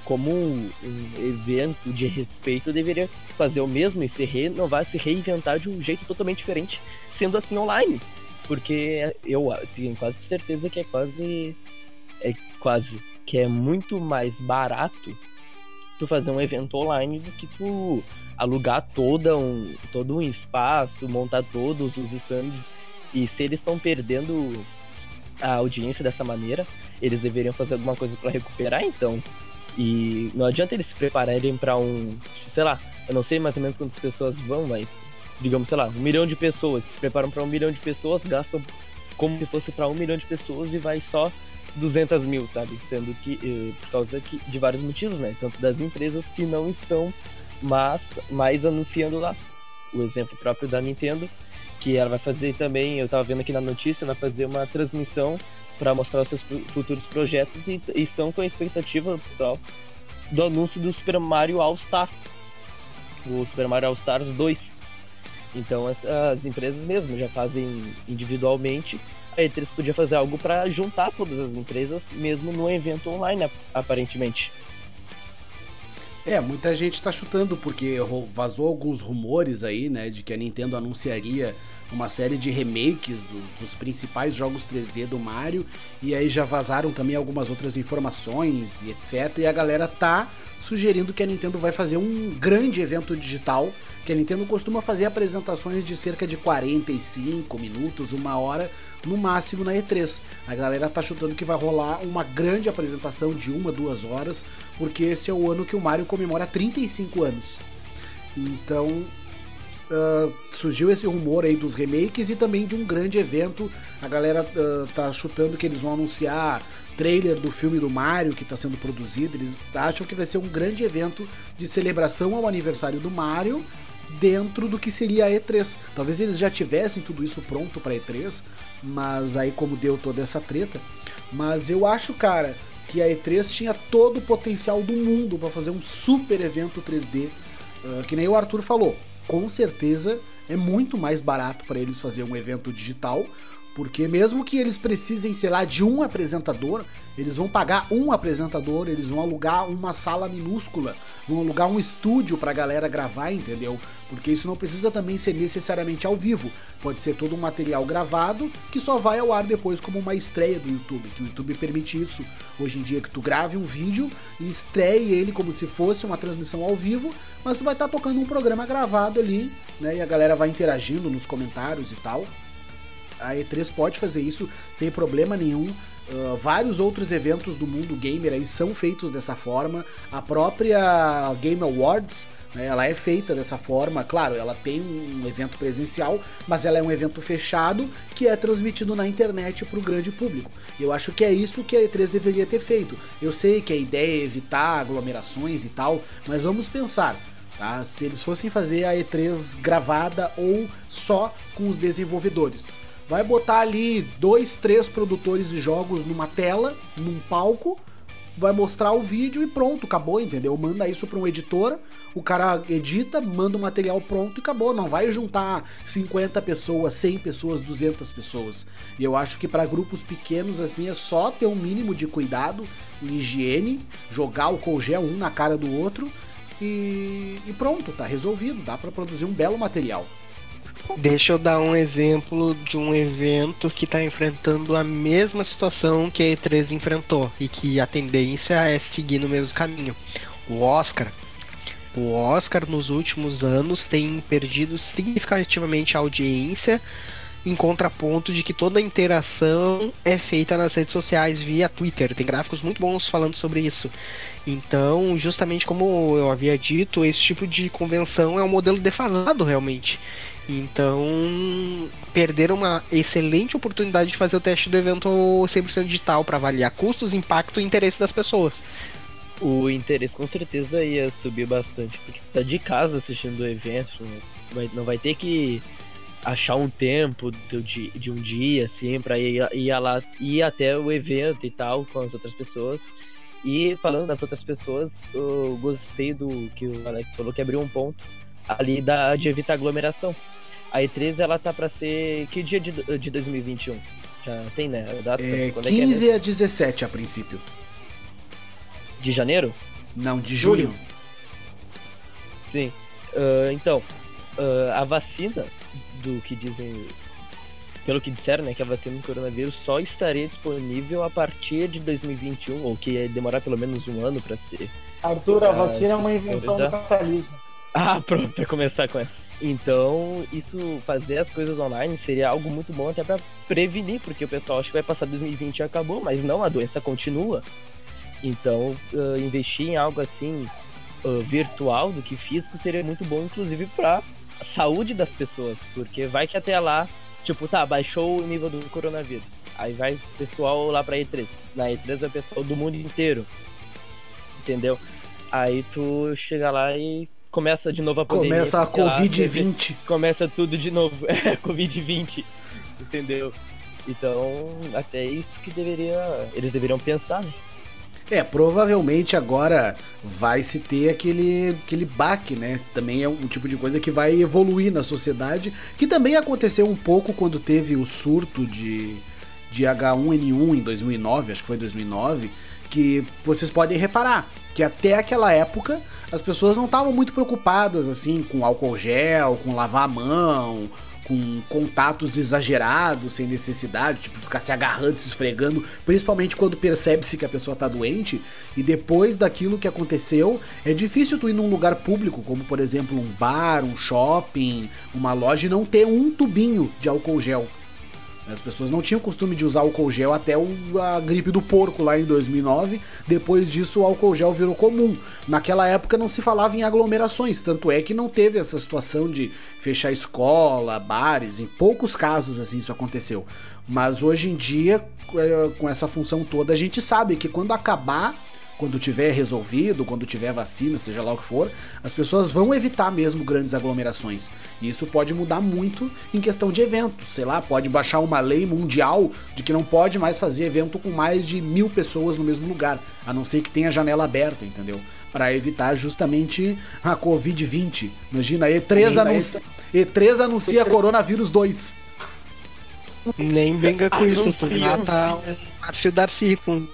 como um, um, evento de respeito deveria fazer o mesmo e se renovar, se reinventar de um jeito totalmente diferente, sendo assim online. Porque eu tenho quase certeza que é quase. É quase. Que é muito mais barato tu fazer um evento online do que tu alugar toda um, todo um espaço, montar todos os stands. E se eles estão perdendo a audiência dessa maneira, eles deveriam fazer alguma coisa para recuperar então. E não adianta eles se prepararem para um, sei lá, eu não sei mais ou menos quantas pessoas vão, mas digamos, sei lá, um milhão de pessoas se preparam para um milhão de pessoas, gastam como se fosse para um milhão de pessoas e vai só 200 mil, sabe? Sendo que eh, por causa que, de vários motivos, né? Tanto das empresas que não estão mas mais anunciando lá. O exemplo próprio da Nintendo, que ela vai fazer também, eu tava vendo aqui na notícia, vai fazer uma transmissão para mostrar os seus futuros projetos e, e estão com a expectativa, pessoal, do anúncio do Super Mario All Star, o Super Mario All Stars 2. Então as, as empresas mesmo já fazem individualmente. A E3 podia fazer algo para juntar todas as empresas, mesmo no evento online, aparentemente. É, muita gente está chutando porque vazou alguns rumores aí, né, de que a Nintendo anunciaria uma série de remakes do, dos principais jogos 3D do Mario e aí já vazaram também algumas outras informações e etc. E a galera tá sugerindo que a Nintendo vai fazer um grande evento digital, que a Nintendo costuma fazer apresentações de cerca de 45 minutos, uma hora no máximo na E3. A galera tá chutando que vai rolar uma grande apresentação de uma, duas horas, porque esse é o ano que o Mario comemora 35 anos. Então uh, surgiu esse rumor aí dos remakes e também de um grande evento. A galera uh, tá chutando que eles vão anunciar trailer do filme do Mario que está sendo produzido. Eles acham que vai ser um grande evento de celebração ao aniversário do Mario dentro do que seria a E3. Talvez eles já tivessem tudo isso pronto para E3, mas aí como deu toda essa treta, mas eu acho, cara, que a E3 tinha todo o potencial do mundo para fazer um super evento 3D, uh, que nem o Arthur falou. Com certeza é muito mais barato para eles fazer um evento digital porque mesmo que eles precisem, sei lá, de um apresentador, eles vão pagar um apresentador, eles vão alugar uma sala minúscula, vão alugar um estúdio pra galera gravar, entendeu? Porque isso não precisa também ser necessariamente ao vivo. Pode ser todo um material gravado que só vai ao ar depois como uma estreia do YouTube, que o YouTube permite isso. Hoje em dia que tu grave um vídeo e estreie ele como se fosse uma transmissão ao vivo, mas tu vai estar tá tocando um programa gravado ali, né? E a galera vai interagindo nos comentários e tal. A E3 pode fazer isso sem problema nenhum. Uh, vários outros eventos do mundo gamer aí são feitos dessa forma. A própria Game Awards, né, ela é feita dessa forma. Claro, ela tem um evento presencial, mas ela é um evento fechado que é transmitido na internet para o grande público. Eu acho que é isso que a E3 deveria ter feito. Eu sei que a ideia é evitar aglomerações e tal, mas vamos pensar. Tá? Se eles fossem fazer a E3 gravada ou só com os desenvolvedores vai botar ali dois, três produtores de jogos numa tela, num palco, vai mostrar o vídeo e pronto, acabou, entendeu? Manda isso para um editor, o cara edita, manda o material pronto e acabou. Não vai juntar 50 pessoas, 100 pessoas, 200 pessoas. E eu acho que para grupos pequenos assim é só ter um mínimo de cuidado e higiene, jogar o colgel um na cara do outro e, e pronto, tá resolvido. Dá para produzir um belo material. Deixa eu dar um exemplo de um evento que está enfrentando a mesma situação que a E3 enfrentou e que a tendência é seguir no mesmo caminho. O Oscar. O Oscar nos últimos anos tem perdido significativamente a audiência em contraponto de que toda a interação é feita nas redes sociais via Twitter. Tem gráficos muito bons falando sobre isso. Então, justamente como eu havia dito, esse tipo de convenção é um modelo defasado realmente. Então, perderam uma excelente oportunidade de fazer o teste do evento 100% digital para avaliar custos, impacto e interesse das pessoas. O interesse com certeza ia subir bastante, porque tá de casa assistindo o evento, não vai, não vai ter que achar um tempo de, de um dia, assim, pra ir, ir, lá, ir até o evento e tal com as outras pessoas. E falando das outras pessoas, eu gostei do que o Alex falou, que abriu um ponto ali da, de evitar aglomeração. A E3 ela tá para ser que dia de, de 2021? Já tem, né? A data? É, Quando 15 é é a 17 a princípio. De janeiro? Não, de junho. Sim. Ah, então, ah, a vacina, do que dizem. Pelo que disseram, né? Que a vacina do coronavírus só estaria disponível a partir de 2021, ou que ia demorar pelo menos um ano pra ser. Arthur, a vacina é uma invenção do capitalismo. Ah, pronto, pra começar com essa. Então, isso, fazer as coisas online seria algo muito bom até pra prevenir, porque o pessoal acha que vai passar 2020 e acabou, mas não, a doença continua. Então, ah, investir em algo assim, ah, virtual do que físico, seria muito bom, inclusive pra saúde das pessoas, porque vai que até lá, tipo, tá, baixou o nível do coronavírus. Aí vai o pessoal lá pra E3. Na E3 é o pessoal do mundo inteiro. Entendeu? Aí tu chega lá e começa de novo a pandemia. Começa a sei lá, teve- Covid-20. começa tudo de novo. É, Covid-20. Entendeu? Então, até isso que deveria. Eles deveriam pensar, né? É, provavelmente agora vai se ter aquele, aquele baque, né? Também é um tipo de coisa que vai evoluir na sociedade, que também aconteceu um pouco quando teve o surto de, de H1N1 em 2009, acho que foi 2009, que vocês podem reparar que até aquela época as pessoas não estavam muito preocupadas assim com álcool gel, com lavar a mão, com contatos exagerados, sem necessidade, tipo ficar se agarrando, se esfregando, principalmente quando percebe-se que a pessoa tá doente. E depois daquilo que aconteceu, é difícil tu ir num lugar público, como por exemplo um bar, um shopping, uma loja, e não ter um tubinho de álcool gel. As pessoas não tinham costume de usar álcool gel até o- a gripe do porco lá em 2009. Depois disso, o álcool gel virou comum. Naquela época não se falava em aglomerações, tanto é que não teve essa situação de fechar escola, bares. Em poucos casos assim isso aconteceu. Mas hoje em dia, é, com essa função toda, a gente sabe que quando acabar quando tiver resolvido, quando tiver vacina, seja lá o que for, as pessoas vão evitar mesmo grandes aglomerações. E isso pode mudar muito em questão de eventos. Sei lá, pode baixar uma lei mundial de que não pode mais fazer evento com mais de mil pessoas no mesmo lugar, a não ser que tenha janela aberta, entendeu? Para evitar justamente a Covid-20. Imagina, E3, Sim, anuncia, E3 anuncia coronavírus 2. Nem brinca com isso, tu mata um Márcio Darcy com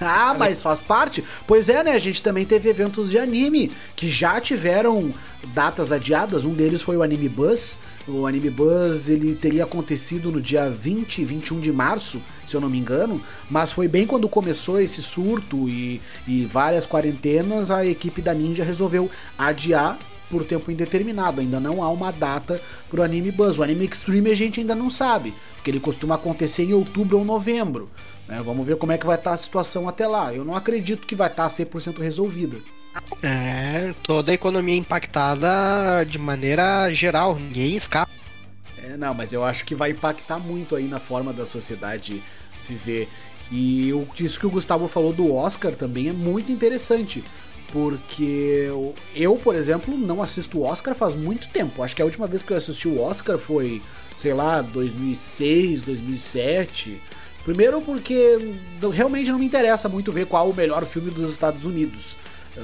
Ah, mas faz parte? Pois é, né? A gente também teve eventos de anime que já tiveram datas adiadas. Um deles foi o Anime Buzz. O Anime Buzz ele teria acontecido no dia 20 e 21 de março, se eu não me engano. Mas foi bem quando começou esse surto e, e várias quarentenas, a equipe da Ninja resolveu adiar por tempo indeterminado. Ainda não há uma data pro Anime Buzz. O Anime Extreme a gente ainda não sabe, porque ele costuma acontecer em outubro ou novembro. né? Vamos ver como é que vai estar a situação até lá. Eu não acredito que vai estar 100% resolvida. É, toda a economia impactada de maneira geral, ninguém escapa. É, não, mas eu acho que vai impactar muito aí na forma da sociedade viver. E o, isso que o Gustavo falou do Oscar também é muito interessante. Porque eu- por exemplo, não assisto o Oscar faz muito tempo. Acho que a última vez que eu assisti o Oscar foi, sei lá, 2006, 2007. Primeiro porque realmente não me interessa muito ver qual o melhor filme dos Estados Unidos.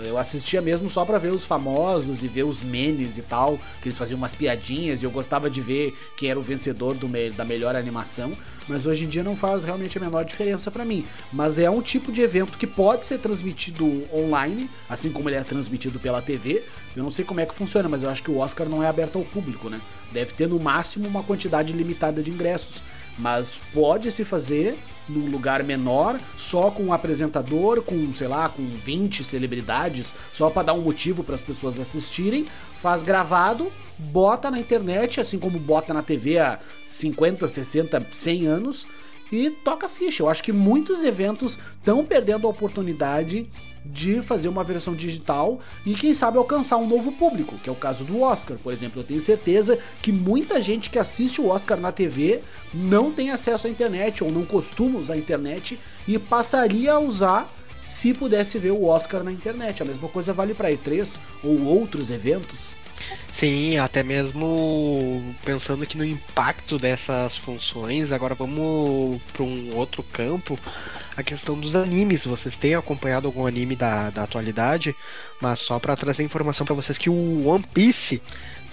Eu assistia mesmo só pra ver os famosos e ver os memes e tal, que eles faziam umas piadinhas e eu gostava de ver quem era o vencedor do me- da melhor animação, mas hoje em dia não faz realmente a menor diferença pra mim. Mas é um tipo de evento que pode ser transmitido online, assim como ele é transmitido pela TV. Eu não sei como é que funciona, mas eu acho que o Oscar não é aberto ao público, né? Deve ter no máximo uma quantidade limitada de ingressos. Mas pode se fazer num lugar menor, só com um apresentador, com, sei lá, com 20 celebridades, só para dar um motivo para as pessoas assistirem, faz gravado, bota na internet, assim como bota na TV há 50, 60, 100 anos e toca ficha. Eu acho que muitos eventos estão perdendo a oportunidade de fazer uma versão digital e quem sabe alcançar um novo público, que é o caso do Oscar, por exemplo. Eu tenho certeza que muita gente que assiste o Oscar na TV não tem acesso à internet ou não costuma usar a internet e passaria a usar se pudesse ver o Oscar na internet. A mesma coisa vale para E3 ou outros eventos. Sim, até mesmo pensando aqui no impacto dessas funções, agora vamos para um outro campo, a questão dos animes. Vocês têm acompanhado algum anime da, da atualidade? Mas só para trazer informação para vocês que o One Piece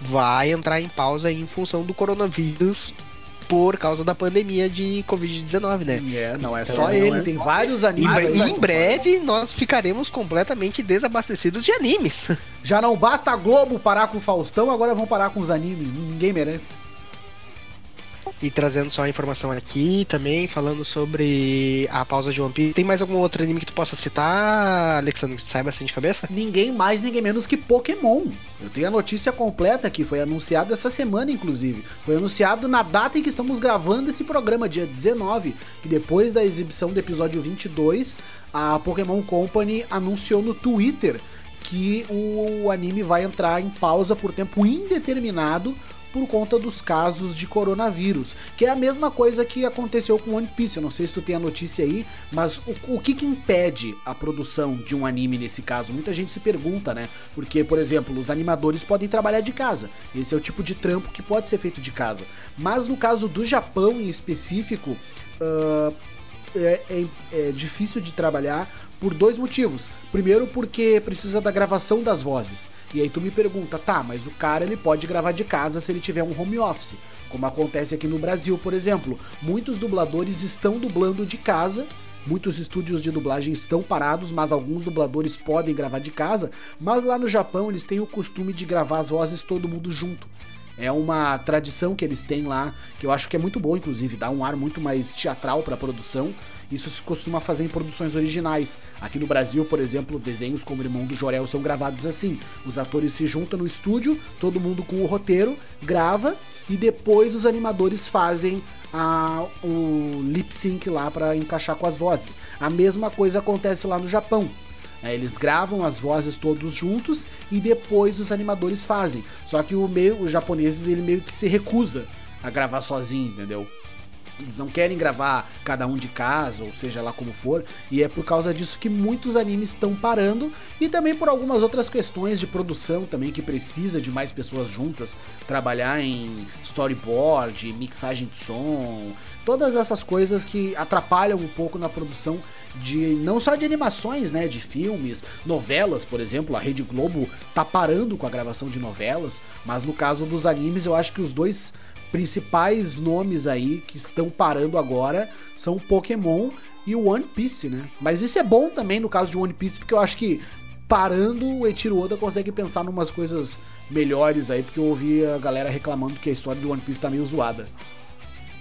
vai entrar em pausa em função do coronavírus por causa da pandemia de Covid-19, né? É, não é então, só ele, é... tem vários animes aí. Em breve nós ficaremos completamente desabastecidos de animes. Já não basta a Globo parar com o Faustão, agora vão parar com os animes. Ninguém merece. E trazendo só a informação aqui também, falando sobre a pausa de One Piece. Tem mais algum outro anime que tu possa citar, Alexandre, que saiba assim de cabeça? Ninguém mais, ninguém menos que Pokémon. Eu tenho a notícia completa aqui, foi anunciado essa semana, inclusive. Foi anunciado na data em que estamos gravando esse programa, dia 19, que depois da exibição do episódio 22, a Pokémon Company anunciou no Twitter que o anime vai entrar em pausa por tempo indeterminado por conta dos casos de coronavírus, que é a mesma coisa que aconteceu com One Piece. Eu não sei se tu tem a notícia aí, mas o, o que, que impede a produção de um anime nesse caso? Muita gente se pergunta, né? Porque, por exemplo, os animadores podem trabalhar de casa. Esse é o tipo de trampo que pode ser feito de casa. Mas no caso do Japão em específico, uh, é, é, é difícil de trabalhar por dois motivos. Primeiro, porque precisa da gravação das vozes. E aí tu me pergunta, tá, mas o cara ele pode gravar de casa se ele tiver um home office. Como acontece aqui no Brasil, por exemplo. Muitos dubladores estão dublando de casa. Muitos estúdios de dublagem estão parados, mas alguns dubladores podem gravar de casa. Mas lá no Japão eles têm o costume de gravar as vozes todo mundo junto. É uma tradição que eles têm lá, que eu acho que é muito boa, inclusive, dá um ar muito mais teatral para a produção. Isso se costuma fazer em produções originais. Aqui no Brasil, por exemplo, desenhos como o Irmão do Jorel são gravados assim. Os atores se juntam no estúdio, todo mundo com o roteiro, grava e depois os animadores fazem a, o lip sync lá para encaixar com as vozes. A mesma coisa acontece lá no Japão. É, eles gravam as vozes todos juntos e depois os animadores fazem. Só que o meio, os japoneses ele meio que se recusa a gravar sozinho, entendeu? Eles não querem gravar cada um de casa, ou seja lá como for, e é por causa disso que muitos animes estão parando e também por algumas outras questões de produção também que precisa de mais pessoas juntas, trabalhar em storyboard, mixagem de som, todas essas coisas que atrapalham um pouco na produção de não só de animações, né, de filmes, novelas, por exemplo, a Rede Globo tá parando com a gravação de novelas, mas no caso dos animes eu acho que os dois principais nomes aí que estão parando agora são o Pokémon e o One Piece, né? Mas isso é bom também no caso de One Piece, porque eu acho que parando o Eiichiro Oda consegue pensar numas coisas melhores aí, porque eu ouvi a galera reclamando que a história do One Piece tá meio zoada.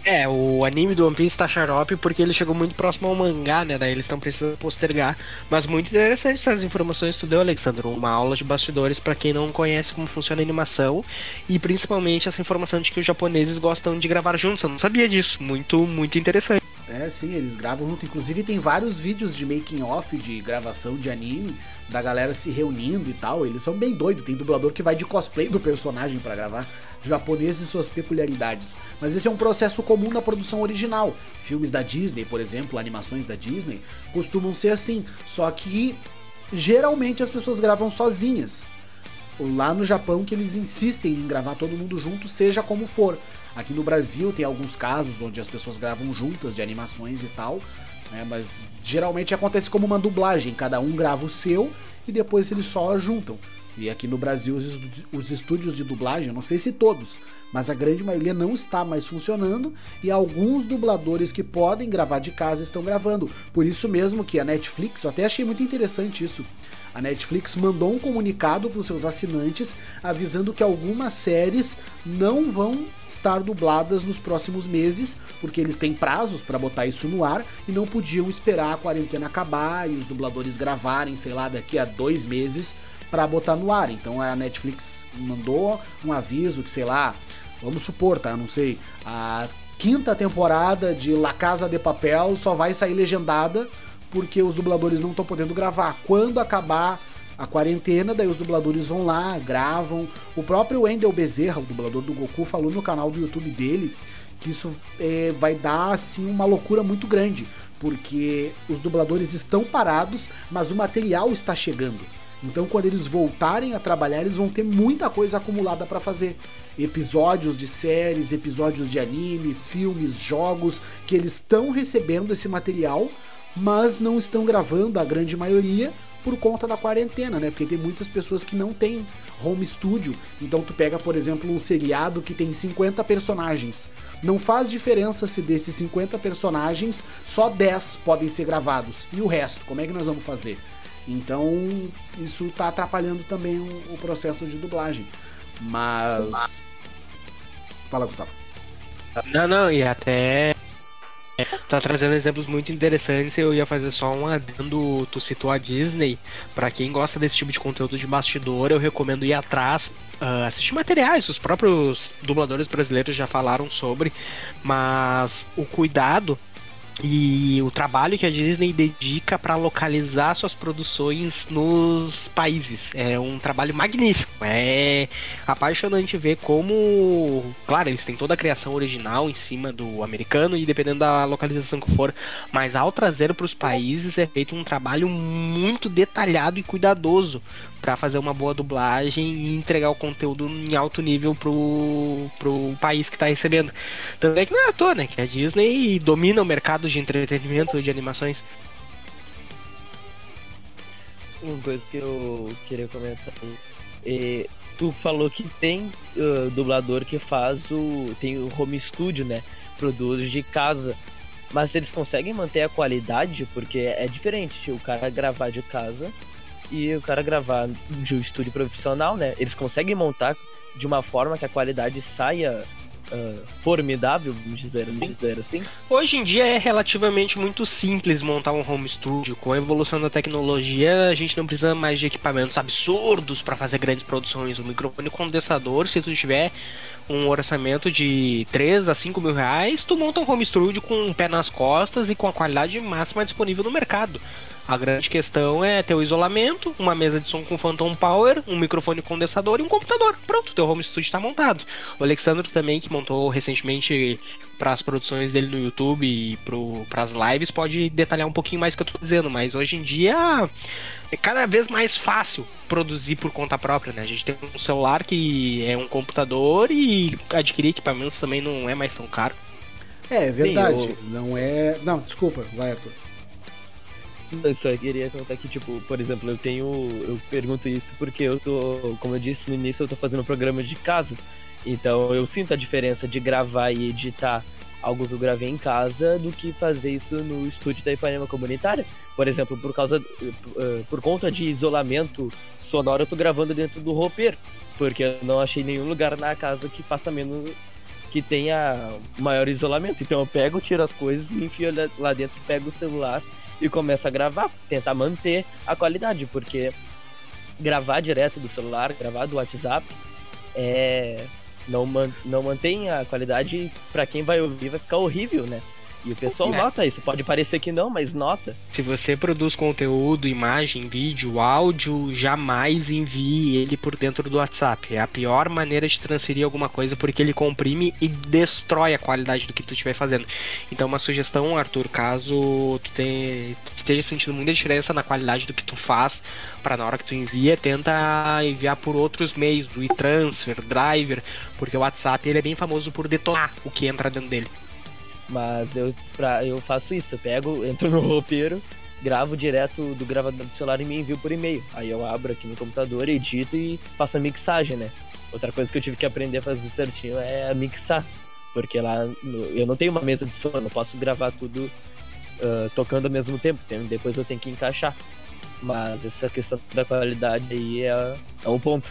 É, o anime do One Piece tá xarope porque ele chegou muito próximo ao mangá, né? Daí eles estão precisando postergar. Mas muito interessante essas informações que tu deu, Alexandre. Uma aula de bastidores para quem não conhece como funciona a animação. E principalmente essa informação de que os japoneses gostam de gravar juntos. Eu não sabia disso. Muito, muito interessante. É, sim, eles gravam junto. Inclusive tem vários vídeos de making off de gravação de anime, da galera se reunindo e tal. Eles são bem doidos. Tem dublador que vai de cosplay do personagem para gravar japoneses e suas peculiaridades. Mas esse é um processo comum na produção original. Filmes da Disney, por exemplo, animações da Disney, costumam ser assim. Só que geralmente as pessoas gravam sozinhas. Lá no Japão que eles insistem em gravar todo mundo junto, seja como for. Aqui no Brasil tem alguns casos onde as pessoas gravam juntas de animações e tal, né? Mas geralmente acontece como uma dublagem, cada um grava o seu e depois eles só juntam. E aqui no Brasil, os, os estúdios de dublagem, não sei se todos, mas a grande maioria não está mais funcionando e alguns dubladores que podem gravar de casa estão gravando. Por isso mesmo que a Netflix, eu até achei muito interessante isso. A Netflix mandou um comunicado para os seus assinantes avisando que algumas séries não vão estar dubladas nos próximos meses, porque eles têm prazos para botar isso no ar e não podiam esperar a quarentena acabar e os dubladores gravarem, sei lá, daqui a dois meses para botar no ar. Então a Netflix mandou um aviso que, sei lá, vamos supor, tá? Não sei, a quinta temporada de La Casa de Papel só vai sair legendada porque os dubladores não estão podendo gravar. Quando acabar a quarentena, daí os dubladores vão lá, gravam. O próprio Wendel Bezerra, o dublador do Goku, falou no canal do YouTube dele que isso é, vai dar assim uma loucura muito grande, porque os dubladores estão parados, mas o material está chegando. Então, quando eles voltarem a trabalhar, eles vão ter muita coisa acumulada para fazer. Episódios de séries, episódios de anime, filmes, jogos, que eles estão recebendo esse material, mas não estão gravando a grande maioria, por conta da quarentena, né? Porque tem muitas pessoas que não têm home studio. Então tu pega, por exemplo, um seriado que tem 50 personagens. Não faz diferença se desses 50 personagens só 10 podem ser gravados. E o resto, como é que nós vamos fazer? Então, isso tá atrapalhando também o, o processo de dublagem. Mas. Fala, Gustavo. Não, não, e até Tá trazendo exemplos muito interessantes. Eu ia fazer só um adendo. Tu citou a Disney. Para quem gosta desse tipo de conteúdo de bastidor, eu recomendo ir atrás. Uh, assistir materiais, os próprios dubladores brasileiros já falaram sobre, mas o cuidado e o trabalho que a Disney dedica para localizar suas produções nos países é um trabalho magnífico. É apaixonante ver como, claro, eles têm toda a criação original em cima do americano e dependendo da localização que for, mas ao trazer para os países é feito um trabalho muito detalhado e cuidadoso para fazer uma boa dublagem e entregar o conteúdo em alto nível pro, pro país que está recebendo. Tanto é que não é à toa, né? Que a Disney domina o mercado de entretenimento de animações. Uma coisa que eu queria comentar. É, tu falou que tem uh, dublador que faz o. tem o home studio, né? Produz de casa. Mas eles conseguem manter a qualidade, porque é diferente o cara gravar de casa e o cara gravar de um estúdio profissional, né? Eles conseguem montar de uma forma que a qualidade saia uh, formidável, vamos dizer assim, dizer assim. Hoje em dia é relativamente muito simples montar um home studio. Com a evolução da tecnologia, a gente não precisa mais de equipamentos absurdos para fazer grandes produções. O microfone condensador, se tu tiver um orçamento de 3 a 5 mil reais, tu monta um home studio com um pé nas costas e com a qualidade máxima disponível no mercado. A grande questão é ter o isolamento, uma mesa de som com Phantom Power, um microfone condensador e um computador. Pronto, teu home studio está montado. O Alexandre também, que montou recentemente para as produções dele no YouTube e para as lives, pode detalhar um pouquinho mais o que eu estou dizendo, mas hoje em dia é cada vez mais fácil produzir por conta própria, né? A gente tem um celular que é um computador e adquirir equipamentos também não é mais tão caro. É, é verdade. Sim, eu... Não é. Não, desculpa, vai, Arthur. Eu só queria contar que, tipo, por exemplo, eu tenho. Eu pergunto isso porque eu tô, como eu disse no início, eu tô fazendo um programa de casa. Então eu sinto a diferença de gravar e editar algo que eu gravei em casa do que fazer isso no estúdio da Ipanema Comunitária. Por exemplo, por causa. Uh, por conta de isolamento sonoro, eu tô gravando dentro do roupeiro. Porque eu não achei nenhum lugar na casa que faça menos. que tenha maior isolamento. Então eu pego, tiro as coisas, enfio lá dentro, pego o celular e começa a gravar, tentar manter a qualidade, porque gravar direto do celular, gravar do WhatsApp, é, não, man, não mantém a qualidade para quem vai ouvir, vai ficar horrível, né? E o pessoal é. nota isso. Pode parecer que não, mas nota. Se você produz conteúdo, imagem, vídeo, áudio, jamais envie ele por dentro do WhatsApp. É a pior maneira de transferir alguma coisa porque ele comprime e destrói a qualidade do que tu estiver fazendo. Então, uma sugestão, Arthur, caso tu te, esteja sentindo muita diferença na qualidade do que tu faz, para na hora que tu envia, tenta enviar por outros meios, do e-transfer, driver, porque o WhatsApp ele é bem famoso por detonar o que entra dentro dele. Mas eu, pra, eu faço isso, eu pego, entro no roupeiro, gravo direto do gravador do celular e me envio por e-mail. Aí eu abro aqui no computador, edito e faço a mixagem, né? Outra coisa que eu tive que aprender a fazer certinho é mixar. Porque lá eu não tenho uma mesa de som, eu não posso gravar tudo uh, tocando ao mesmo tempo. Depois eu tenho que encaixar. Mas essa questão da qualidade aí é, é um ponto.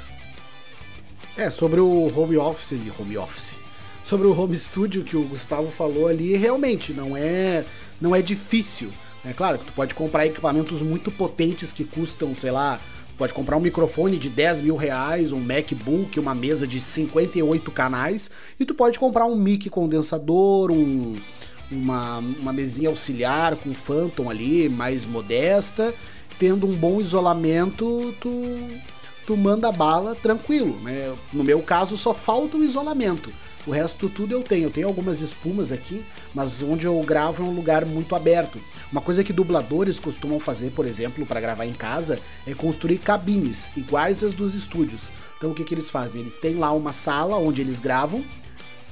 É, sobre o home office, home office sobre o home studio que o Gustavo falou ali, realmente não é não é difícil. É claro que tu pode comprar equipamentos muito potentes que custam, sei lá, pode comprar um microfone de 10 mil reais, um MacBook, uma mesa de 58 canais, e tu pode comprar um mic condensador, um, uma, uma mesinha auxiliar com Phantom ali, mais modesta, tendo um bom isolamento, tu, tu manda bala tranquilo. Né? No meu caso, só falta o isolamento. O resto tudo eu tenho. Eu tenho algumas espumas aqui, mas onde eu gravo é um lugar muito aberto. Uma coisa que dubladores costumam fazer, por exemplo, para gravar em casa, é construir cabines iguais às dos estúdios. Então o que, que eles fazem? Eles têm lá uma sala onde eles gravam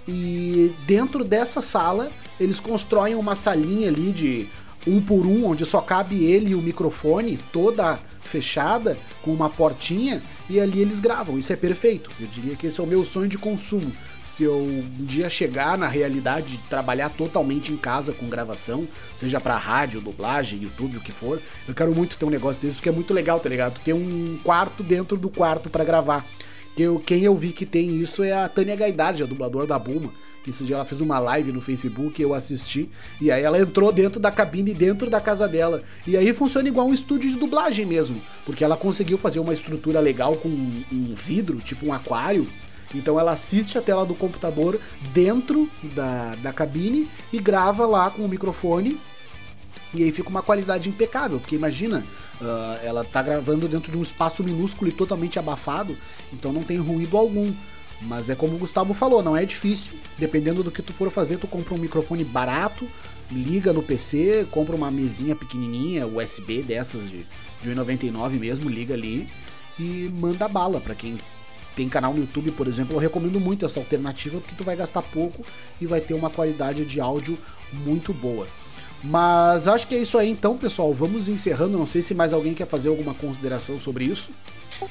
e dentro dessa sala eles constroem uma salinha ali de um por um, onde só cabe ele e o microfone, toda fechada, com uma portinha, e ali eles gravam. Isso é perfeito. Eu diria que esse é o meu sonho de consumo. Se eu um dia chegar na realidade de trabalhar totalmente em casa com gravação, seja para rádio, dublagem, YouTube, o que for, eu quero muito ter um negócio desse porque é muito legal, tá ligado? Ter um quarto dentro do quarto para gravar. Eu, quem eu vi que tem isso é a Tânia Gaidard, a dubladora da Buma que esse dia ela fez uma live no Facebook, eu assisti, e aí ela entrou dentro da cabine, dentro da casa dela. E aí funciona igual um estúdio de dublagem mesmo, porque ela conseguiu fazer uma estrutura legal com um vidro, tipo um aquário. Então ela assiste a tela do computador dentro da, da cabine e grava lá com o microfone. E aí fica uma qualidade impecável, porque imagina, uh, ela tá gravando dentro de um espaço minúsculo e totalmente abafado, então não tem ruído algum. Mas é como o Gustavo falou, não é difícil. Dependendo do que tu for fazer, tu compra um microfone barato, liga no PC, compra uma mesinha pequenininha, USB dessas de, de 1,99 mesmo, liga ali e manda bala para quem tem canal no YouTube, por exemplo, eu recomendo muito essa alternativa porque tu vai gastar pouco e vai ter uma qualidade de áudio muito boa. Mas acho que é isso aí então, pessoal. Vamos encerrando. Não sei se mais alguém quer fazer alguma consideração sobre isso.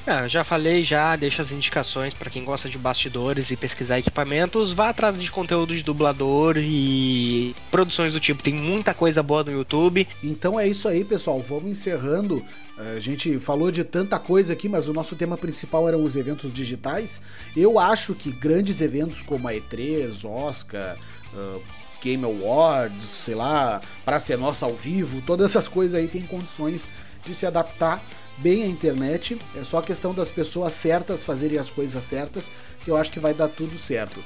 É, já falei, já deixa as indicações para quem gosta de bastidores e pesquisar equipamentos, vá atrás de conteúdo de dublador e produções do tipo. Tem muita coisa boa no YouTube. Então é isso aí, pessoal. Vamos encerrando. A gente falou de tanta coisa aqui, mas o nosso tema principal eram os eventos digitais. Eu acho que grandes eventos como a E3, Oscar, uh, Game Awards, sei lá, para ser nossa ao vivo, todas essas coisas aí têm condições de se adaptar bem a internet. É só questão das pessoas certas fazerem as coisas certas, que eu acho que vai dar tudo certo.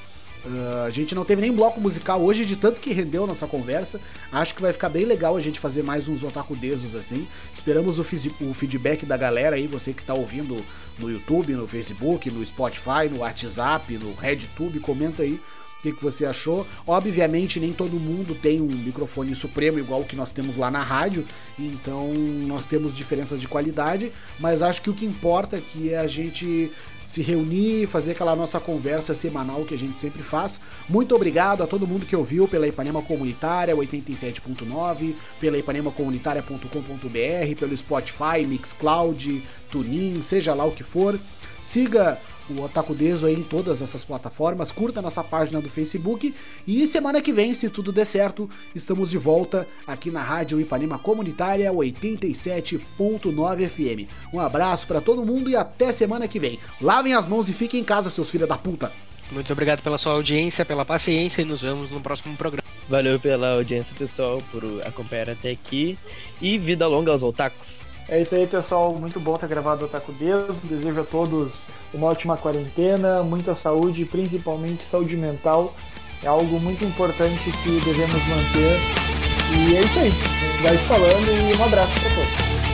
Uh, a gente não teve nem bloco musical hoje, de tanto que rendeu nossa conversa. Acho que vai ficar bem legal a gente fazer mais uns otaku desos assim. Esperamos o, o, feedback da galera aí, você que está ouvindo no YouTube, no Facebook, no Spotify, no WhatsApp, no RedTube, comenta aí que, que você achou. Obviamente, nem todo mundo tem um microfone supremo igual o que nós temos lá na rádio, então nós temos diferenças de qualidade, mas acho que o que importa aqui é a gente se reunir, fazer aquela nossa conversa semanal que a gente sempre faz. Muito obrigado a todo mundo que ouviu pela Ipanema Comunitária 87.9, pela ipanemacomunitária.com.br, pelo Spotify, Mixcloud, TuneIn, seja lá o que for. Siga o Otaku Deso aí em todas essas plataformas, curta nossa página do Facebook e semana que vem, se tudo der certo, estamos de volta aqui na Rádio Ipanema Comunitária 87.9 FM. Um abraço para todo mundo e até semana que vem. Lavem as mãos e fiquem em casa, seus filhos da puta. Muito obrigado pela sua audiência, pela paciência e nos vemos no próximo programa. Valeu pela audiência, pessoal, por acompanhar até aqui e vida longa aos otakus. É isso aí, pessoal. Muito bom ter gravado o Taco Deus. Desejo a todos uma ótima quarentena, muita saúde, principalmente saúde mental. É algo muito importante que devemos manter. E é isso aí. Vai se falando e um abraço para todos.